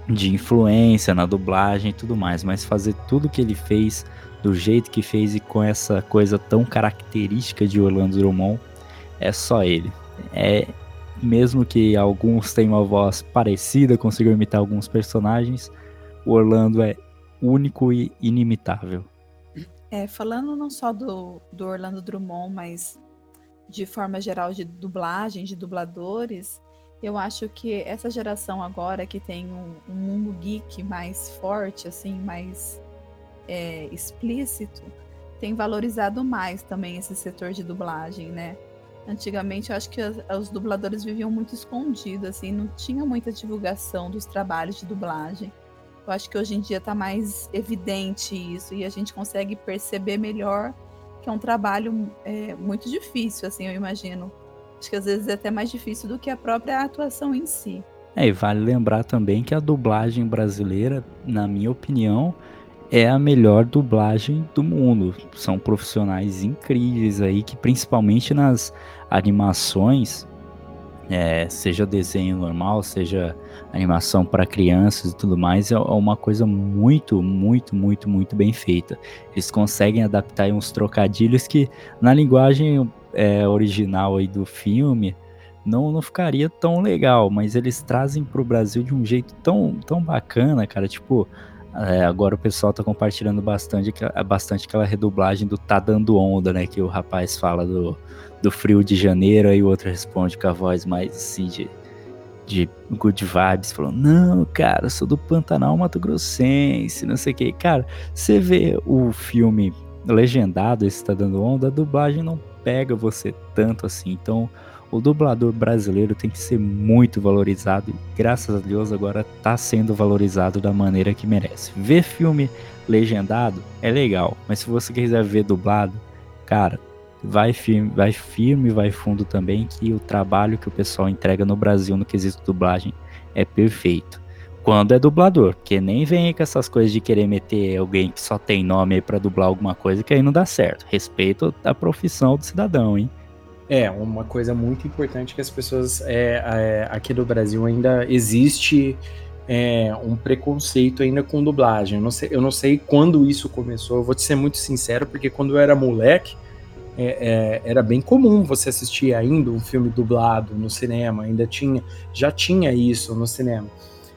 de influência na dublagem e tudo mais, mas fazer tudo que ele fez do jeito que fez e com essa coisa tão característica de Orlando Drummond é só ele. É mesmo que alguns tenham uma voz parecida, consigam imitar alguns personagens, o Orlando é único e inimitável. É, falando não só do, do Orlando Drummond, mas de forma geral de dublagem, de dubladores, eu acho que essa geração agora que tem um, um mundo geek mais forte, assim, mais é, explícito, tem valorizado mais também esse setor de dublagem, né? Antigamente, eu acho que os, dubladores viviam muito escondidos, assim, não tinha muita divulgação dos trabalhos de dublagem. Eu acho que hoje em dia está mais evidente isso e a gente consegue perceber melhor que é um trabalho é, muito difícil, assim, eu imagino. Acho que às vezes é até mais difícil do que a própria atuação em si. É, e vale lembrar também que a dublagem brasileira, na minha opinião, é a melhor dublagem do mundo. São profissionais incríveis aí que principalmente nas animações, é, seja desenho normal, seja animação para crianças e tudo mais, é uma coisa muito, muito, muito, muito bem feita. Eles conseguem adaptar uns trocadilhos que na linguagem é, original aí do filme não, não ficaria tão legal, mas eles trazem para o Brasil de um jeito tão, tão bacana, cara. Tipo, é, agora o pessoal tá compartilhando bastante, bastante aquela redublagem do Tá Dando Onda, né? Que o rapaz fala do, do frio de janeiro, aí o outro responde com a voz mais assim de, de good vibes, falando, não, cara, sou do Pantanal Mato Grossense, não sei o que. Cara, você vê o filme legendado, esse Tá Dando Onda, a dublagem não pega você tanto assim, então o dublador brasileiro tem que ser muito valorizado e graças a Deus agora está sendo valorizado da maneira que merece. Ver filme legendado é legal, mas se você quiser ver dublado, cara, vai firme, vai firme, vai fundo também que o trabalho que o pessoal entrega no Brasil no quesito dublagem é perfeito. Quando é dublador, porque nem vem com essas coisas de querer meter alguém que só tem nome aí para dublar alguma coisa que aí não dá certo. Respeito a profissão do cidadão, hein? É, uma coisa muito importante que as pessoas é, é, aqui do Brasil ainda existe é, um preconceito ainda com dublagem. Eu não, sei, eu não sei quando isso começou, eu vou te ser muito sincero, porque quando eu era moleque, é, é, era bem comum você assistir ainda um filme dublado no cinema, ainda tinha, já tinha isso no cinema.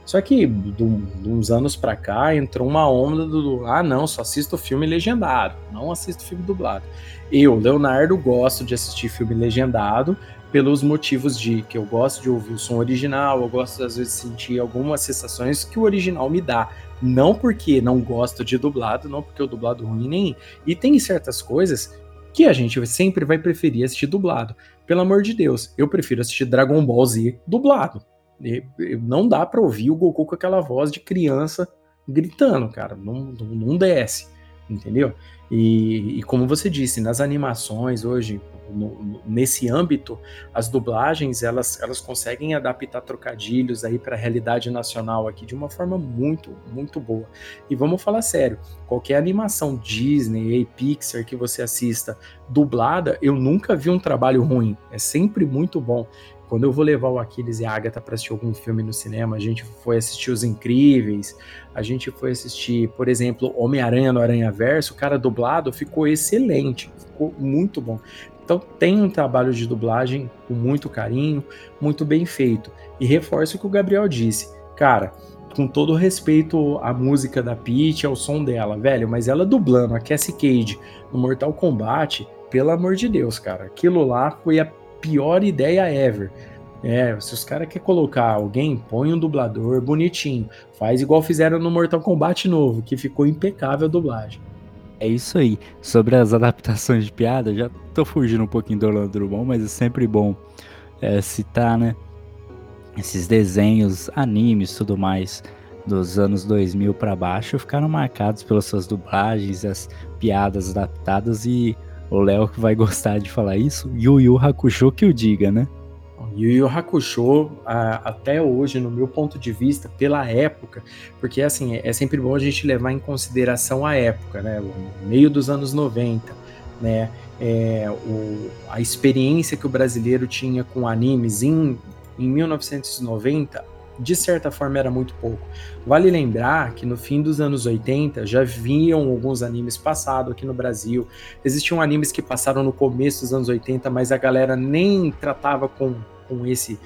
Só que de, uns anos para cá entrou uma onda do ah não, só assisto filme legendado, não assisto filme dublado. Eu, Leonardo, gosto de assistir filme legendado pelos motivos de que eu gosto de ouvir o som original, eu gosto às vezes de sentir algumas sensações que o original me dá. Não porque não gosto de dublado, não porque o dublado ruim nem. E tem certas coisas que a gente sempre vai preferir assistir dublado. Pelo amor de Deus, eu prefiro assistir Dragon Ball Z dublado. Não dá para ouvir o Goku com aquela voz de criança gritando, cara. Não, não, não desce, entendeu? E, e, como você disse, nas animações hoje, no, nesse âmbito, as dublagens elas, elas conseguem adaptar trocadilhos aí para a realidade nacional aqui de uma forma muito, muito boa. E vamos falar sério, qualquer animação Disney Pixar que você assista dublada, eu nunca vi um trabalho ruim. É sempre muito bom. Quando eu vou levar o Aquiles e a Agatha para assistir algum filme no cinema, a gente foi assistir Os Incríveis, a gente foi assistir, por exemplo, Homem-Aranha no Aranha Verso, o cara dublado ficou excelente, ficou muito bom. Então tem um trabalho de dublagem com muito carinho, muito bem feito. E reforço o que o Gabriel disse. Cara, com todo respeito à música da Peach, ao som dela, velho, mas ela dublando a Cassie Cage no Mortal Kombat, pelo amor de Deus, cara, aquilo lá foi a pior ideia ever. É, se os caras querem colocar alguém, põe um dublador bonitinho. Faz igual fizeram no Mortal Kombat novo, que ficou impecável a dublagem. É isso aí. Sobre as adaptações de piada, já tô fugindo um pouquinho do Orlando Drummond, mas é sempre bom é, citar, né? Esses desenhos, animes tudo mais dos anos 2000 para baixo ficaram marcados pelas suas dublagens, as piadas adaptadas e o Léo que vai gostar de falar isso, Yu Yu Hakusho que o diga, né? Yu Yu Hakusho, até hoje, no meu ponto de vista, pela época, porque assim, é sempre bom a gente levar em consideração a época, né? O meio dos anos 90, né? É, o, a experiência que o brasileiro tinha com animes em, em 1990 de certa forma era muito pouco. Vale lembrar que no fim dos anos 80 já vinham alguns animes passados aqui no Brasil. Existiam animes que passaram no começo dos anos 80, mas a galera nem tratava com, com esse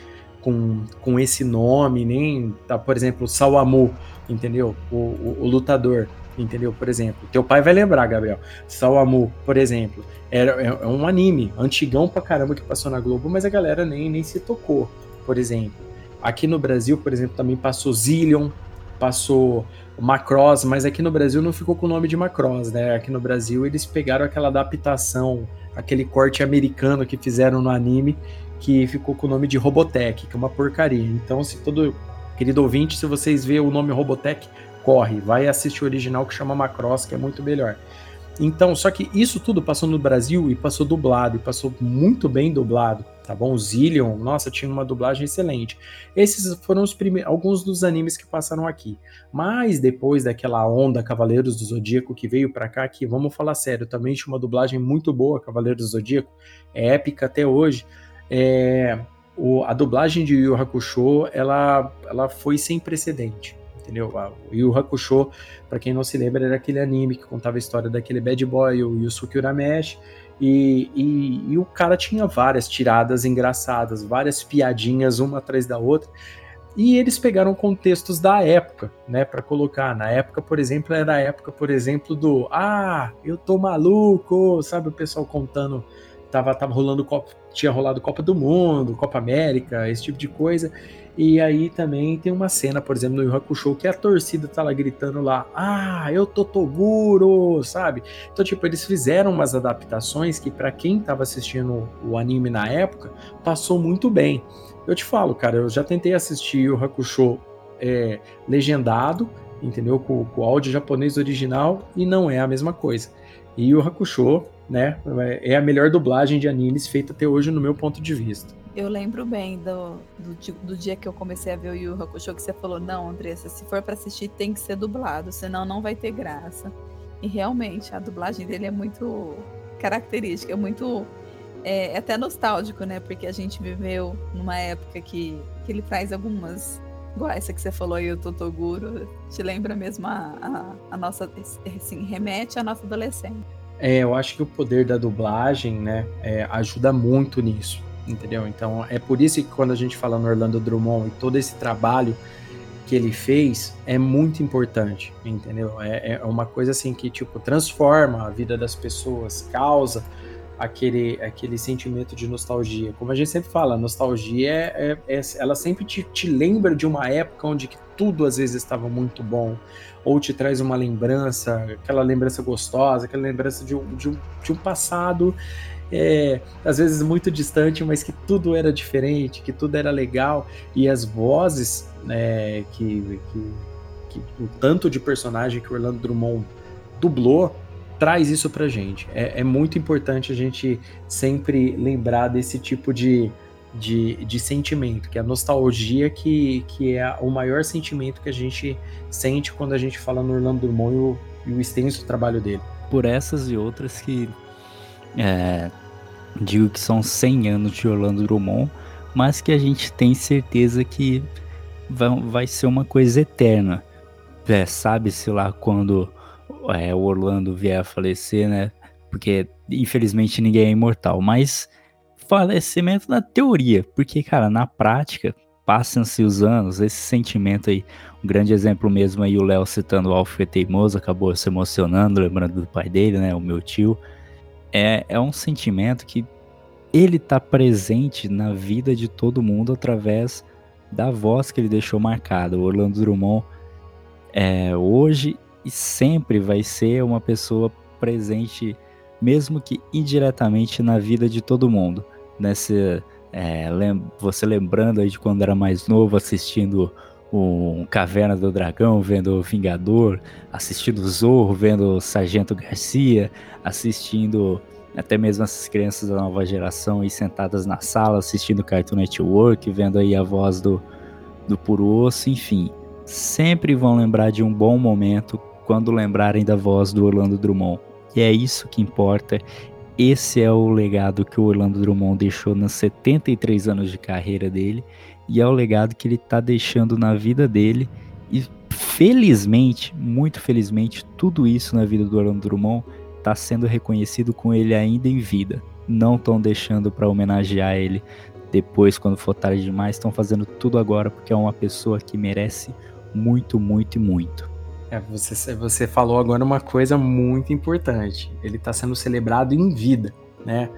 com, com esse nome, nem, tá, por exemplo, Sawamu, entendeu? O, o, o, lutador, entendeu? Por exemplo, teu pai vai lembrar, Gabriel. Sawamu, por exemplo, era é, é um anime antigão pra caramba que passou na Globo, mas a galera nem, nem se tocou, por exemplo. Aqui no Brasil, por exemplo, também passou Zillion, passou Macross, mas aqui no Brasil não ficou com o nome de Macross, né? Aqui no Brasil eles pegaram aquela adaptação, aquele corte americano que fizeram no anime, que ficou com o nome de Robotech, que é uma porcaria. Então, se todo querido ouvinte, se vocês vê o nome Robotech, corre, vai assistir o original que chama Macross, que é muito melhor. Então, só que isso tudo passou no Brasil e passou dublado, e passou muito bem dublado, tá bom? Zillion, nossa, tinha uma dublagem excelente. Esses foram os primeiros, alguns dos animes que passaram aqui. Mas depois daquela onda Cavaleiros do Zodíaco que veio para cá, que vamos falar sério, também tinha uma dublagem muito boa, Cavaleiros do Zodíaco, é épica até hoje. É, o, a dublagem de Yu Hakusho, ela, ela foi sem precedente entendeu? O Yu Hakusho, para quem não se lembra, era aquele anime que contava a história daquele bad boy, o Yusuke Urameshi, e, e, e, o cara tinha várias tiradas engraçadas, várias piadinhas uma atrás da outra. E eles pegaram contextos da época, né, para colocar. Na época, por exemplo, era a época, por exemplo, do Ah, eu tô maluco, sabe? O pessoal contando, tava, tava rolando Copa, tinha rolado Copa do Mundo, Copa América, esse tipo de coisa. E aí também tem uma cena, por exemplo, no Yu Hakusho, que a torcida tá lá gritando lá, ah, eu tô Toguro, sabe? Então, tipo, eles fizeram umas adaptações que para quem tava assistindo o anime na época, passou muito bem. Eu te falo, cara, eu já tentei assistir o Hakusho é, legendado, entendeu? Com, com o áudio japonês original, e não é a mesma coisa. E o Hakusho, né, é a melhor dublagem de animes feita até hoje no meu ponto de vista. Eu lembro bem do, do, do, dia que eu comecei a ver o Yu Hakusho, que você falou, não, Andressa, se for para assistir tem que ser dublado, senão não vai ter graça. E realmente, a dublagem dele é muito característica, é muito... É, é até nostálgico, né? Porque a gente viveu numa época que, que ele traz algumas... Igual essa que você falou aí, o Totoguro, te lembra mesmo a, a, a nossa... Assim, remete à nossa adolescência. É, eu acho que o poder da dublagem, né, é, ajuda muito nisso entendeu? Então é por isso que quando a gente fala no Orlando Drummond e todo esse trabalho que ele fez é muito importante, entendeu? É, é uma coisa assim que tipo transforma a vida das pessoas, causa aquele, aquele sentimento de nostalgia. Como a gente sempre fala, nostalgia é, é, é ela sempre te, te, lembra de uma época onde tudo às vezes estava muito bom, ou te traz uma lembrança, aquela lembrança gostosa, aquela lembrança de um, de um, de um passado é, às vezes muito distante, mas que tudo era diferente, que tudo era legal, e as vozes né, que, que, que o tanto de personagem que o Orlando Drummond dublou, traz isso pra gente. É, é, muito importante a gente sempre lembrar desse tipo de, de, de sentimento, que é a nostalgia que, que é o maior sentimento que a gente sente quando a gente fala no Orlando Drummond e o, e o extenso trabalho dele. Por essas e outras que é, digo que são 100 anos de Orlando Drummond, mas que a gente tem certeza que vai, vai ser uma coisa eterna. É, Sabe-se lá quando é, o Orlando vier a falecer, né? Porque infelizmente ninguém é imortal, mas falecimento na teoria, porque, cara, na prática, passam-se os anos, esse sentimento aí, um grande exemplo mesmo aí, o Léo citando o Alfred Teimoso, acabou se emocionando, lembrando do pai dele, né, o meu tio, é, é um sentimento que ele tá presente na vida de todo mundo através da voz que ele deixou marcada. O Orlando Drummond é, hoje e sempre vai ser uma pessoa presente, mesmo que indiretamente, na vida de todo mundo. Nesse, é, lem você lembrando aí de quando era mais novo, assistindo o Caverna do Dragão, vendo o Vingador, assistindo o Zorro, vendo o Sargento Garcia, assistindo até mesmo essas crianças da nova geração aí sentadas na sala, assistindo Cartoon Network, vendo aí a voz do, do Puro Osso, enfim. Sempre vão lembrar de um bom momento quando lembrarem da voz do Orlando Drummond. E é isso que importa. Esse é o legado que o Orlando Drummond deixou nos 73 anos de carreira dele e é o legado que ele está deixando na vida dele. E felizmente, muito felizmente, tudo isso na vida do Orlando Drummond está sendo reconhecido com ele ainda em vida. Não estão deixando para homenagear ele depois, quando for tarde demais. Estão fazendo tudo agora porque é uma pessoa que merece muito, muito e muito. É, você, você falou agora uma coisa muito importante. Ele está sendo celebrado em vida, né?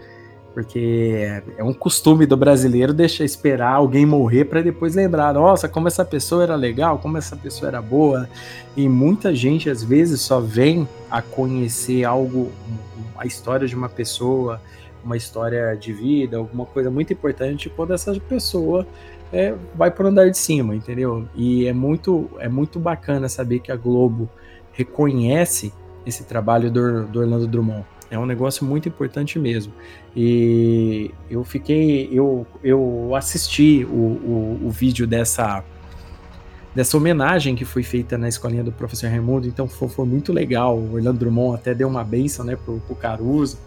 Porque é um costume do brasileiro deixar esperar alguém morrer para depois lembrar, nossa, como essa pessoa era legal, como essa pessoa era boa. E muita gente às vezes só vem a conhecer algo, a história de uma pessoa, uma história de vida, alguma coisa muito importante quando essa pessoa é, vai o andar de cima, entendeu? E é muito, é muito bacana saber que a Globo reconhece esse trabalho do, do Orlando Drummond. É um negócio muito importante mesmo. E eu fiquei, eu, eu assisti o, o, o vídeo dessa dessa homenagem que foi feita na escolinha do professor Raimundo, então foi, foi muito legal. O Orlando Drummond até deu uma benção, né, pro, pro Caruso.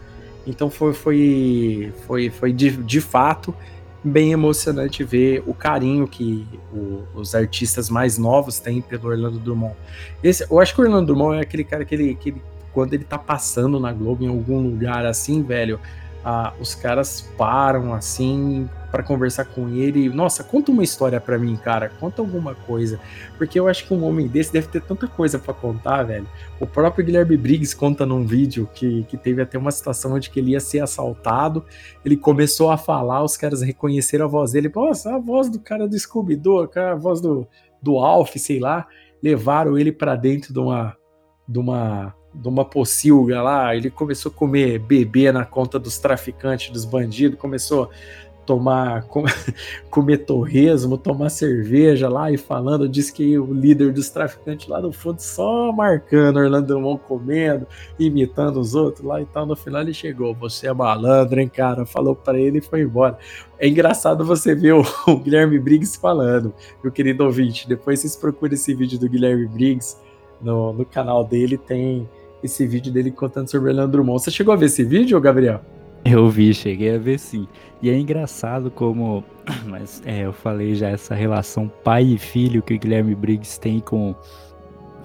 Então foi, foi, foi, foi de, de fato bem emocionante ver o carinho que o, os artistas mais novos têm pelo Orlando Drummond. Esse, eu acho que o Orlando Drummond é aquele cara que ele, que ele, quando ele tá passando na Globo em algum lugar assim, velho, ah, os caras param assim para conversar com ele. Nossa, conta uma história para mim, cara. Conta alguma coisa. Porque eu acho que um homem desse deve ter tanta coisa para contar, velho. O próprio Guilherme Briggs conta num vídeo que, que teve até uma situação onde que ele ia ser assaltado. Ele começou a falar, os caras reconheceram a voz dele. Nossa, a voz do cara do Scooby-Doo, a voz do, do Alf, sei lá. Levaram ele para dentro de uma, de uma de uma pocilga lá, ele começou a comer bebê na conta dos traficantes, dos bandidos, começou tomar, *laughs* comer torresmo, tomar cerveja lá e falando, diz que o líder dos traficantes lá no fundo só marcando Orlando Drummond comendo, imitando os outros lá e tal. No final ele chegou, você é malandro, hein, cara? Falou para ele e foi embora. É engraçado você ver o, *laughs* o Guilherme Briggs falando, meu querido ouvinte. Depois vocês procuram esse vídeo do Guilherme Briggs no, no canal dele, tem esse vídeo dele contando sobre Orlando Drummond. Você chegou a ver esse vídeo, Gabriel? Eu vi, cheguei a ver sim. E é engraçado como, *clears throat* mas é, eu falei já essa relação pai e filho que o Guilherme Briggs tem com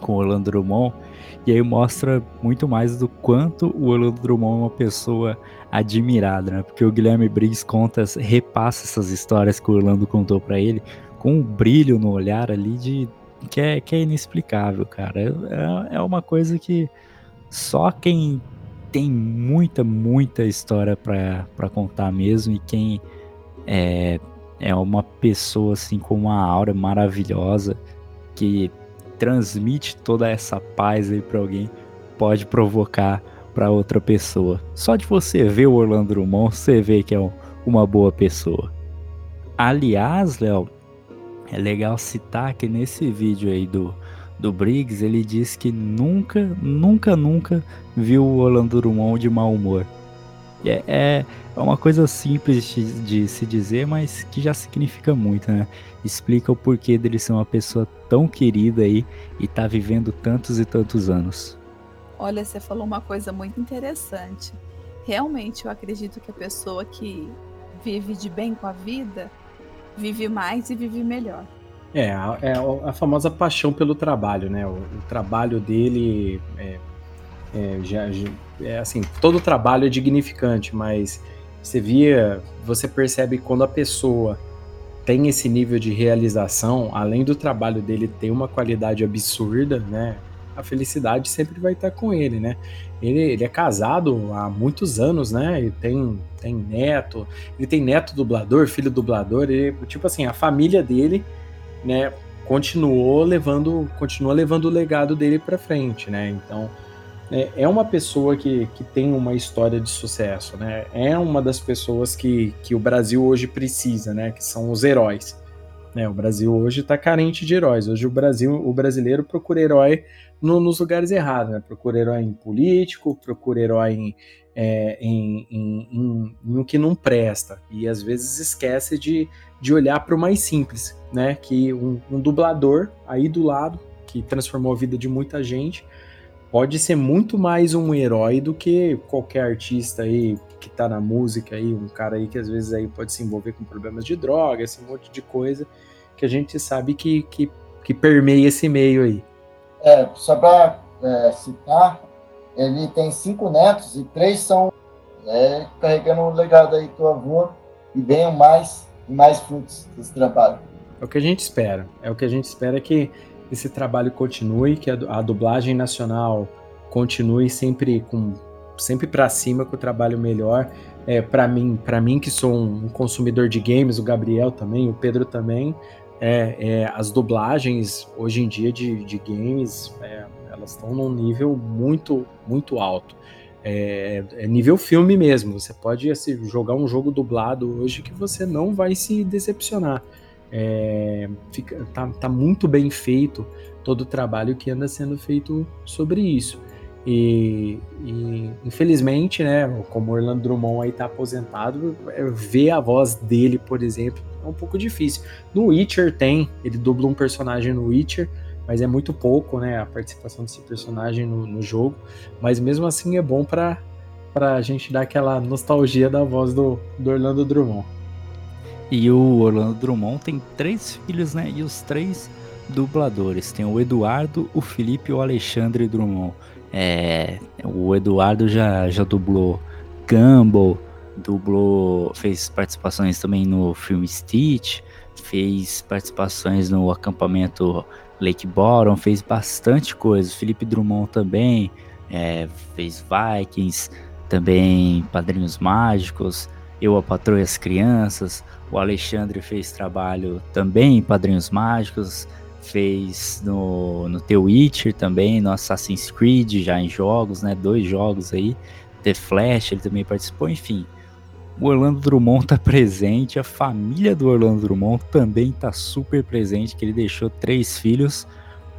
com o Orlando Drummond. E aí mostra muito mais do quanto o Orlando Drummond é uma pessoa admirada, né? Porque o Guilherme Briggs conta, repassa essas histórias que o Orlando contou para ele com um brilho no olhar ali de que é, que é inexplicável, cara. É, é uma coisa que só quem tem muita, muita história para contar mesmo e quem é, é uma pessoa assim com uma aura maravilhosa que transmite toda essa paz aí para alguém pode provocar para outra pessoa. Só de você ver o Orlando Drummond, você vê que é uma boa pessoa. Aliás, Léo, é legal citar que nesse vídeo aí do, do Briggs, ele diz que nunca, nunca, nunca viu o Orlando Drummond de mau humor. É, é, é uma coisa simples de, de, se dizer, mas que já significa muito, né? Explica o porquê dele ser uma pessoa tão querida aí e tá vivendo tantos e tantos anos. Olha, você falou uma coisa muito interessante. Realmente, eu acredito que a pessoa que vive de bem com a vida vive mais e vive melhor. É, a, é a famosa paixão pelo trabalho, né? O, o trabalho dele é, é, já, é assim, todo trabalho é dignificante, mas você via, você percebe quando a pessoa tem esse nível de realização, além do trabalho dele ter uma qualidade absurda, né? A felicidade sempre vai estar com ele, né? Ele, ele é casado há muitos anos, né? Ele tem, tem neto, ele tem neto dublador, filho dublador, ele, tipo assim, a família dele né, continuou levando, continua levando o legado dele para frente, né? Então é, é uma pessoa que, que tem uma história de sucesso, né? É uma das pessoas que, que o Brasil hoje precisa, né? Que são os heróis. Né? O Brasil hoje está carente de heróis. Hoje o Brasil, o brasileiro procura herói no, nos lugares errados, né? Procura herói em político, procura herói em, é, em, em, em, em o que não presta e às vezes esquece de, de olhar para o mais simples, né? Que um, um, dublador aí do lado, que transformou a vida de muita gente, pode ser muito mais um herói do que qualquer artista aí que tá na música aí, um cara aí que às vezes aí pode se envolver com problemas de droga, esse monte de coisa que a gente sabe que, que, que permeia esse meio aí. É, só para é, citar, ele tem cinco netos e três são é, carregando o legado aí do avô e venham mais mais frutos desse trabalho. É o que a gente espera. É o que a gente espera que esse trabalho continue, que a, dublagem nacional continue sempre com sempre para cima com o trabalho melhor. É, para mim, para mim que sou um, um, consumidor de games, o Gabriel também, o Pedro também, é, é as dublagens hoje em dia de, de games é, elas estão num nível muito, muito alto. É, é, nível filme mesmo. Você pode assim, jogar um jogo dublado hoje que você não vai se decepcionar. É, fica, tá, tá muito bem feito todo o trabalho que anda sendo feito sobre isso. E, e, infelizmente, né, como Orlando Drummond aí tá aposentado, é, ver a voz dele, por exemplo, é um pouco difícil. No Witcher tem, ele dubla um personagem no Witcher, mas é muito pouco, né, a participação desse personagem no, no jogo, mas mesmo assim é bom para a gente dar aquela nostalgia da voz do, do Orlando Drummond. E o Orlando Drummond tem três filhos, né, e os três dubladores, tem o Eduardo, o Felipe e o Alexandre Drummond. É, o Eduardo já, já dublou Gumball, dublou, fez participações também no filme Stitch, fez participações no acampamento Lake Bottom, fez bastante coisa. Felipe Drummond também é, fez Vikings, também Padrinhos Mágicos, Eu, a Patroa e as Crianças. O Alexandre fez trabalho também em Padrinhos Mágicos, fez no, no The Witcher também, no Assassin's Creed, já em jogos, né? Dois jogos aí. The Flash, ele também participou, enfim o Orlando Drummond tá *laughs* presente, a família do Orlando Drummond também tá super presente, que ele deixou três filhos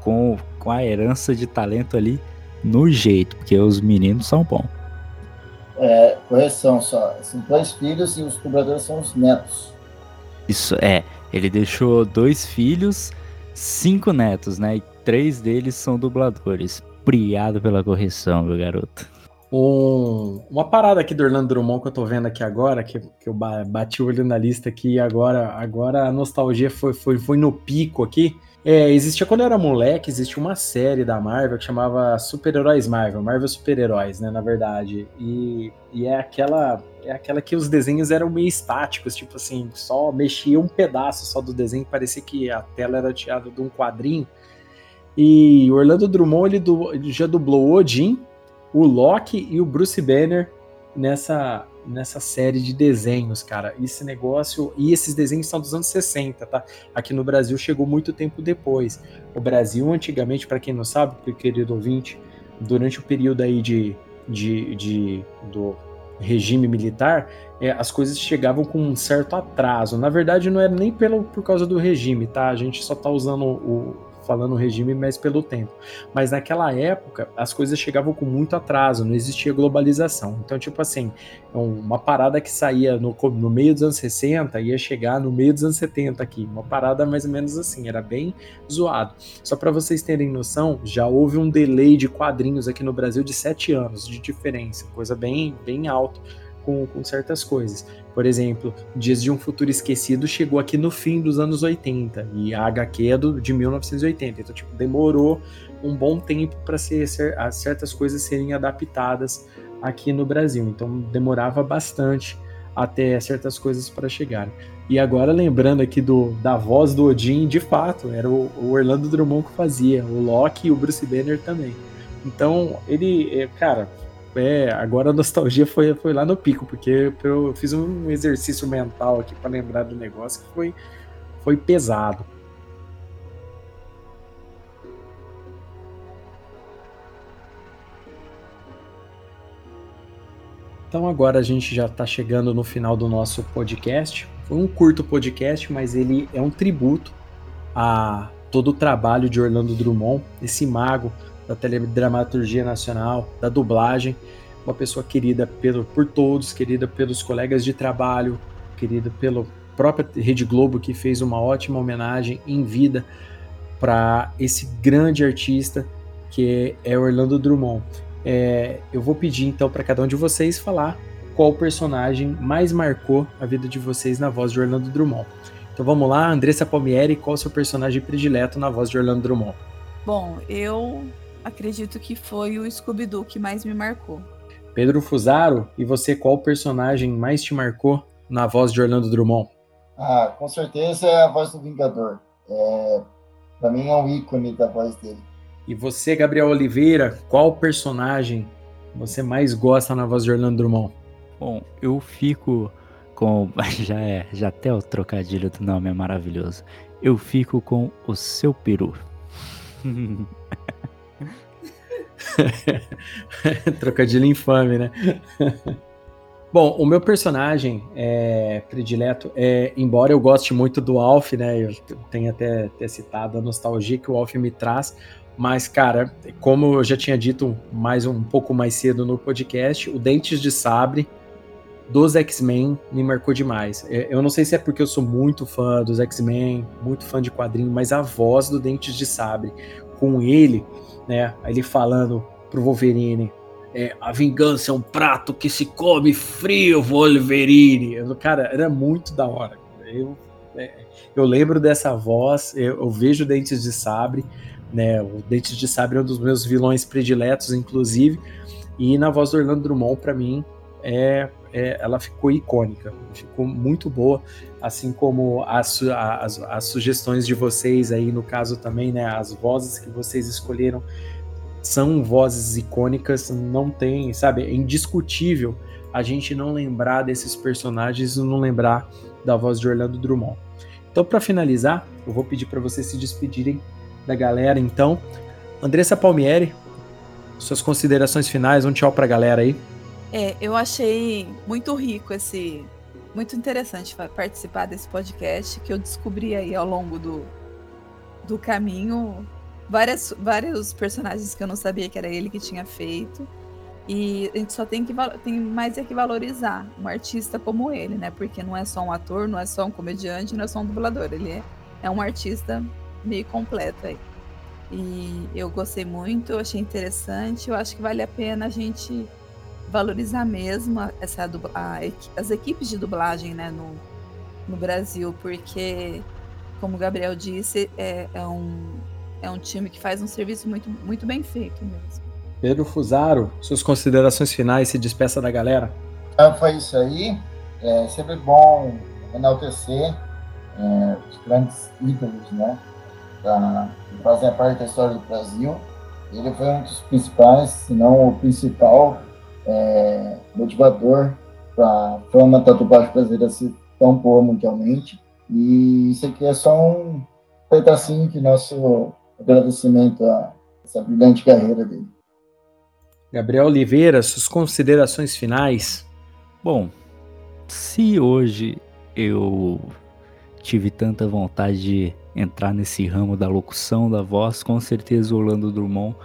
com, com a herança de talento ali no jeito, porque os meninos são bons. É, correção só, são dois filhos e os cobradores são os netos. Isso, é, ele deixou dois filhos, cinco netos, né, e três deles são dubladores. Obrigado pela correção, meu garoto. Um, uma parada aqui do Orlando Drummond que eu tô vendo aqui agora, que, que eu bati o olho na lista aqui agora, agora a nostalgia foi, foi, foi no pico aqui. É, existia quando eu era moleque, existia uma série da Marvel que chamava Super-Heróis Marvel, Marvel Super-Heróis, né, na verdade. E, e é aquela é aquela que os desenhos eram meio estáticos, tipo assim, só mexia um pedaço só do desenho, parecia que a tela era tirada de um quadrinho. E Orlando Drummond ele, ele já dublou Odin, o Loki e o Bruce Banner nessa, nessa série de desenhos, cara. Esse negócio. E esses desenhos são dos anos 60, tá? Aqui no Brasil chegou muito tempo depois. O Brasil, antigamente, para quem não sabe, querido ouvinte, durante o período aí de, de, de do regime militar, é, as coisas chegavam com um certo atraso. Na verdade, não era nem pelo, por causa do regime, tá? A gente só tá usando o. falando regime, mas pelo tempo. Mas naquela época, as coisas chegavam com muito atraso, não existia globalização. Então, tipo assim, uma parada que saía no, no meio dos anos 60 ia chegar no meio dos anos 70 aqui. Uma parada mais ou menos assim, era bem zoado. Só para vocês terem noção, já houve um delay de quadrinhos aqui no Brasil de sete anos de diferença, coisa bem, bem alta com, com certas coisas. Por exemplo, Dias de um Futuro Esquecido chegou aqui no fim dos anos 80 e a HQ é do, de 1980. Então, tipo, demorou um bom tempo para ser, ser, certas coisas serem adaptadas aqui no Brasil. Então, demorava bastante até certas coisas para chegarem. E agora, lembrando aqui do, da voz do Odin, de fato, era o, o Orlando Drummond que fazia, o Loki e o Bruce Banner também. Então, ele, é, cara, é, agora a nostalgia foi, foi lá no pico, porque eu fiz um exercício mental aqui para lembrar do negócio que foi, foi pesado. Então agora a gente já está chegando no final do nosso podcast. Foi um curto podcast, mas ele é um tributo a todo o trabalho de Orlando Drummond, esse mago da teledramaturgia nacional, da dublagem, uma pessoa querida pelo, por todos, querida pelos colegas de trabalho, querida pela própria Rede Globo, que fez uma ótima homenagem em vida para esse grande artista que é Orlando Drummond. É, eu vou pedir então para cada um de vocês falar qual personagem mais marcou a vida de vocês na voz de Orlando Drummond. Então vamos lá, Andressa Palmieri, qual é o seu personagem predileto na voz de Orlando Drummond? Bom, eu acredito que foi o Scooby-Doo que mais me marcou. Pedro Fusaro, e você, qual personagem mais te marcou na voz de Orlando Drummond? Ah, com certeza é a voz do Vingador. É, para mim é um ícone da voz dele. E você, Gabriel Oliveira, qual personagem você mais gosta na voz de Orlando Drummond? Bom, eu fico com. *laughs* Já é, já até o trocadilho do nome é maravilhoso. Eu fico com o seu peru. *laughs* *laughs* Trocadilho infame, né? Bom, o meu personagem é, predileto é, embora eu goste muito do Alf, né? Eu tenho até, até citado a nostalgia que o Alf me traz, mas, cara, como eu já tinha dito mais um pouco mais cedo no podcast, o Dentes de Sabre dos X-Men me marcou demais. É, eu não sei se é porque eu sou muito fã dos X-Men, muito fã de quadrinho, mas a voz do Dentes de Sabre com ele né? Ele falando pro Wolverine, é, a vingança é um prato que se come frio, Wolverine. Cara, era muito da hora. Eu, é, eu lembro dessa voz, eu, eu, vejo Dentes de Sabre, né? O Dentes de Sabre é um dos meus vilões prediletos, inclusive. E na voz do Orlando Drummond, para mim, é, é, ela ficou icônica, ficou muito boa, assim como as, as, as, sugestões de vocês aí, no caso também, né, as vozes que vocês escolheram são vozes icônicas, não tem, sabe, é indiscutível a gente não lembrar desses personagens e não lembrar da voz de Orlando Drummond. Então, para finalizar, eu vou pedir para vocês se despedirem da galera, então. Andressa Palmieri, suas considerações finais, um tchau para a galera aí. É, eu achei muito rico esse. Muito interessante participar desse podcast que eu descobri aí ao longo do, do caminho várias, vários personagens que eu não sabia que era ele que tinha feito. E a gente só tem que tem mais é que valorizar um artista como ele, né? Porque não é só um ator, não é só um comediante, não é só um dublador. Ele é, é um artista meio completo aí. E eu gostei muito, achei interessante. Eu acho que vale a pena a gente valorizar mesmo essa, a, as equipes de dublagem né, no, no Brasil, porque, como o Gabriel disse, é, é, um, é um time que faz um serviço muito, muito bem feito mesmo. Pedro Fusaro, suas considerações finais, se despeça da galera. Ah, foi isso aí. É sempre bom enaltecer é, os grandes ídolos, né? Da, que fazem parte da história do Brasil. Ele foi um dos principais, se não o principal, é, motivador para a fama da dublagem brasileira ser tão boa mundialmente. E isso aqui é só um pedacinho de nosso agradecimento a essa brilhante carreira dele. Gabriel Oliveira, suas considerações finais? Bom, se hoje eu tive tanta vontade de entrar nesse ramo da locução, da voz, com certeza o Orlando Drummond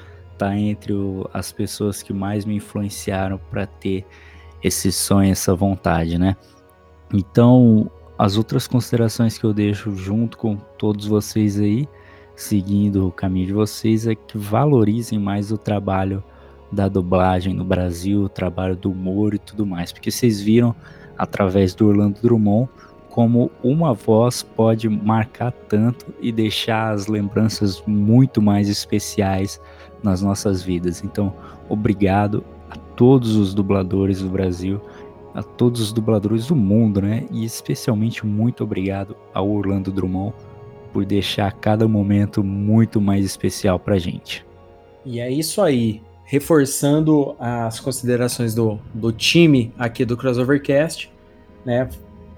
tá entre o, as pessoas que mais me influenciaram para ter esse sonho, essa vontade, né? Então, as outras considerações que eu deixo junto com todos vocês aí, seguindo o caminho de vocês, é que valorizem mais o trabalho da dublagem no Brasil, o trabalho do humor e tudo mais, porque vocês viram através do Orlando Drummond como uma voz pode marcar tanto e deixar as lembranças muito mais especiais nas nossas vidas. Então, obrigado a todos os dubladores do Brasil, a todos os dubladores do mundo, né? E especialmente muito obrigado ao Orlando Drummond por deixar cada momento muito mais especial pra gente. E é isso aí. Reforçando as considerações do, do time aqui do Crossovercast, né?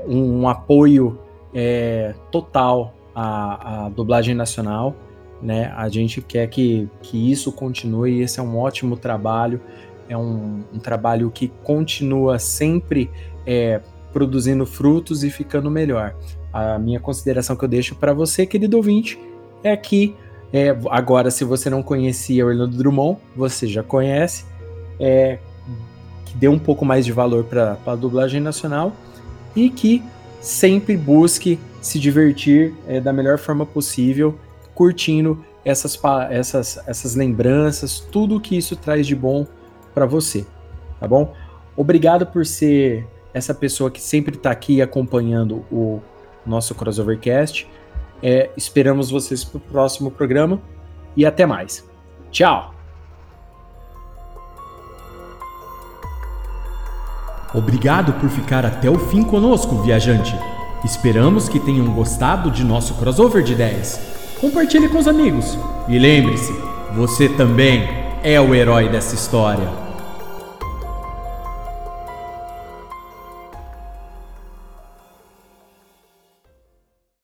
Um, um apoio é, total à, à dublagem nacional né? A gente quer que, que isso continue, esse é um ótimo trabalho, é um, um trabalho que continua sempre é, produzindo frutos e ficando melhor. A minha consideração que eu deixo para você, querido ouvinte, é que é, agora, se você não conhecia Orlando Drummond, você já conhece, é, que dê um pouco mais de valor para a dublagem nacional e que sempre busque se divertir é, da melhor forma possível curtindo essas, essas, essas lembranças, tudo que isso traz de bom para você, tá bom? Obrigado por ser essa pessoa que sempre está aqui acompanhando o nosso Crossovercast. É, esperamos vocês para o próximo programa e até mais. Tchau! Obrigado por ficar até o fim conosco, viajante. Esperamos que tenham gostado de nosso crossover de ideias compartilhe com os amigos. E lembre-se, você também é o herói dessa história.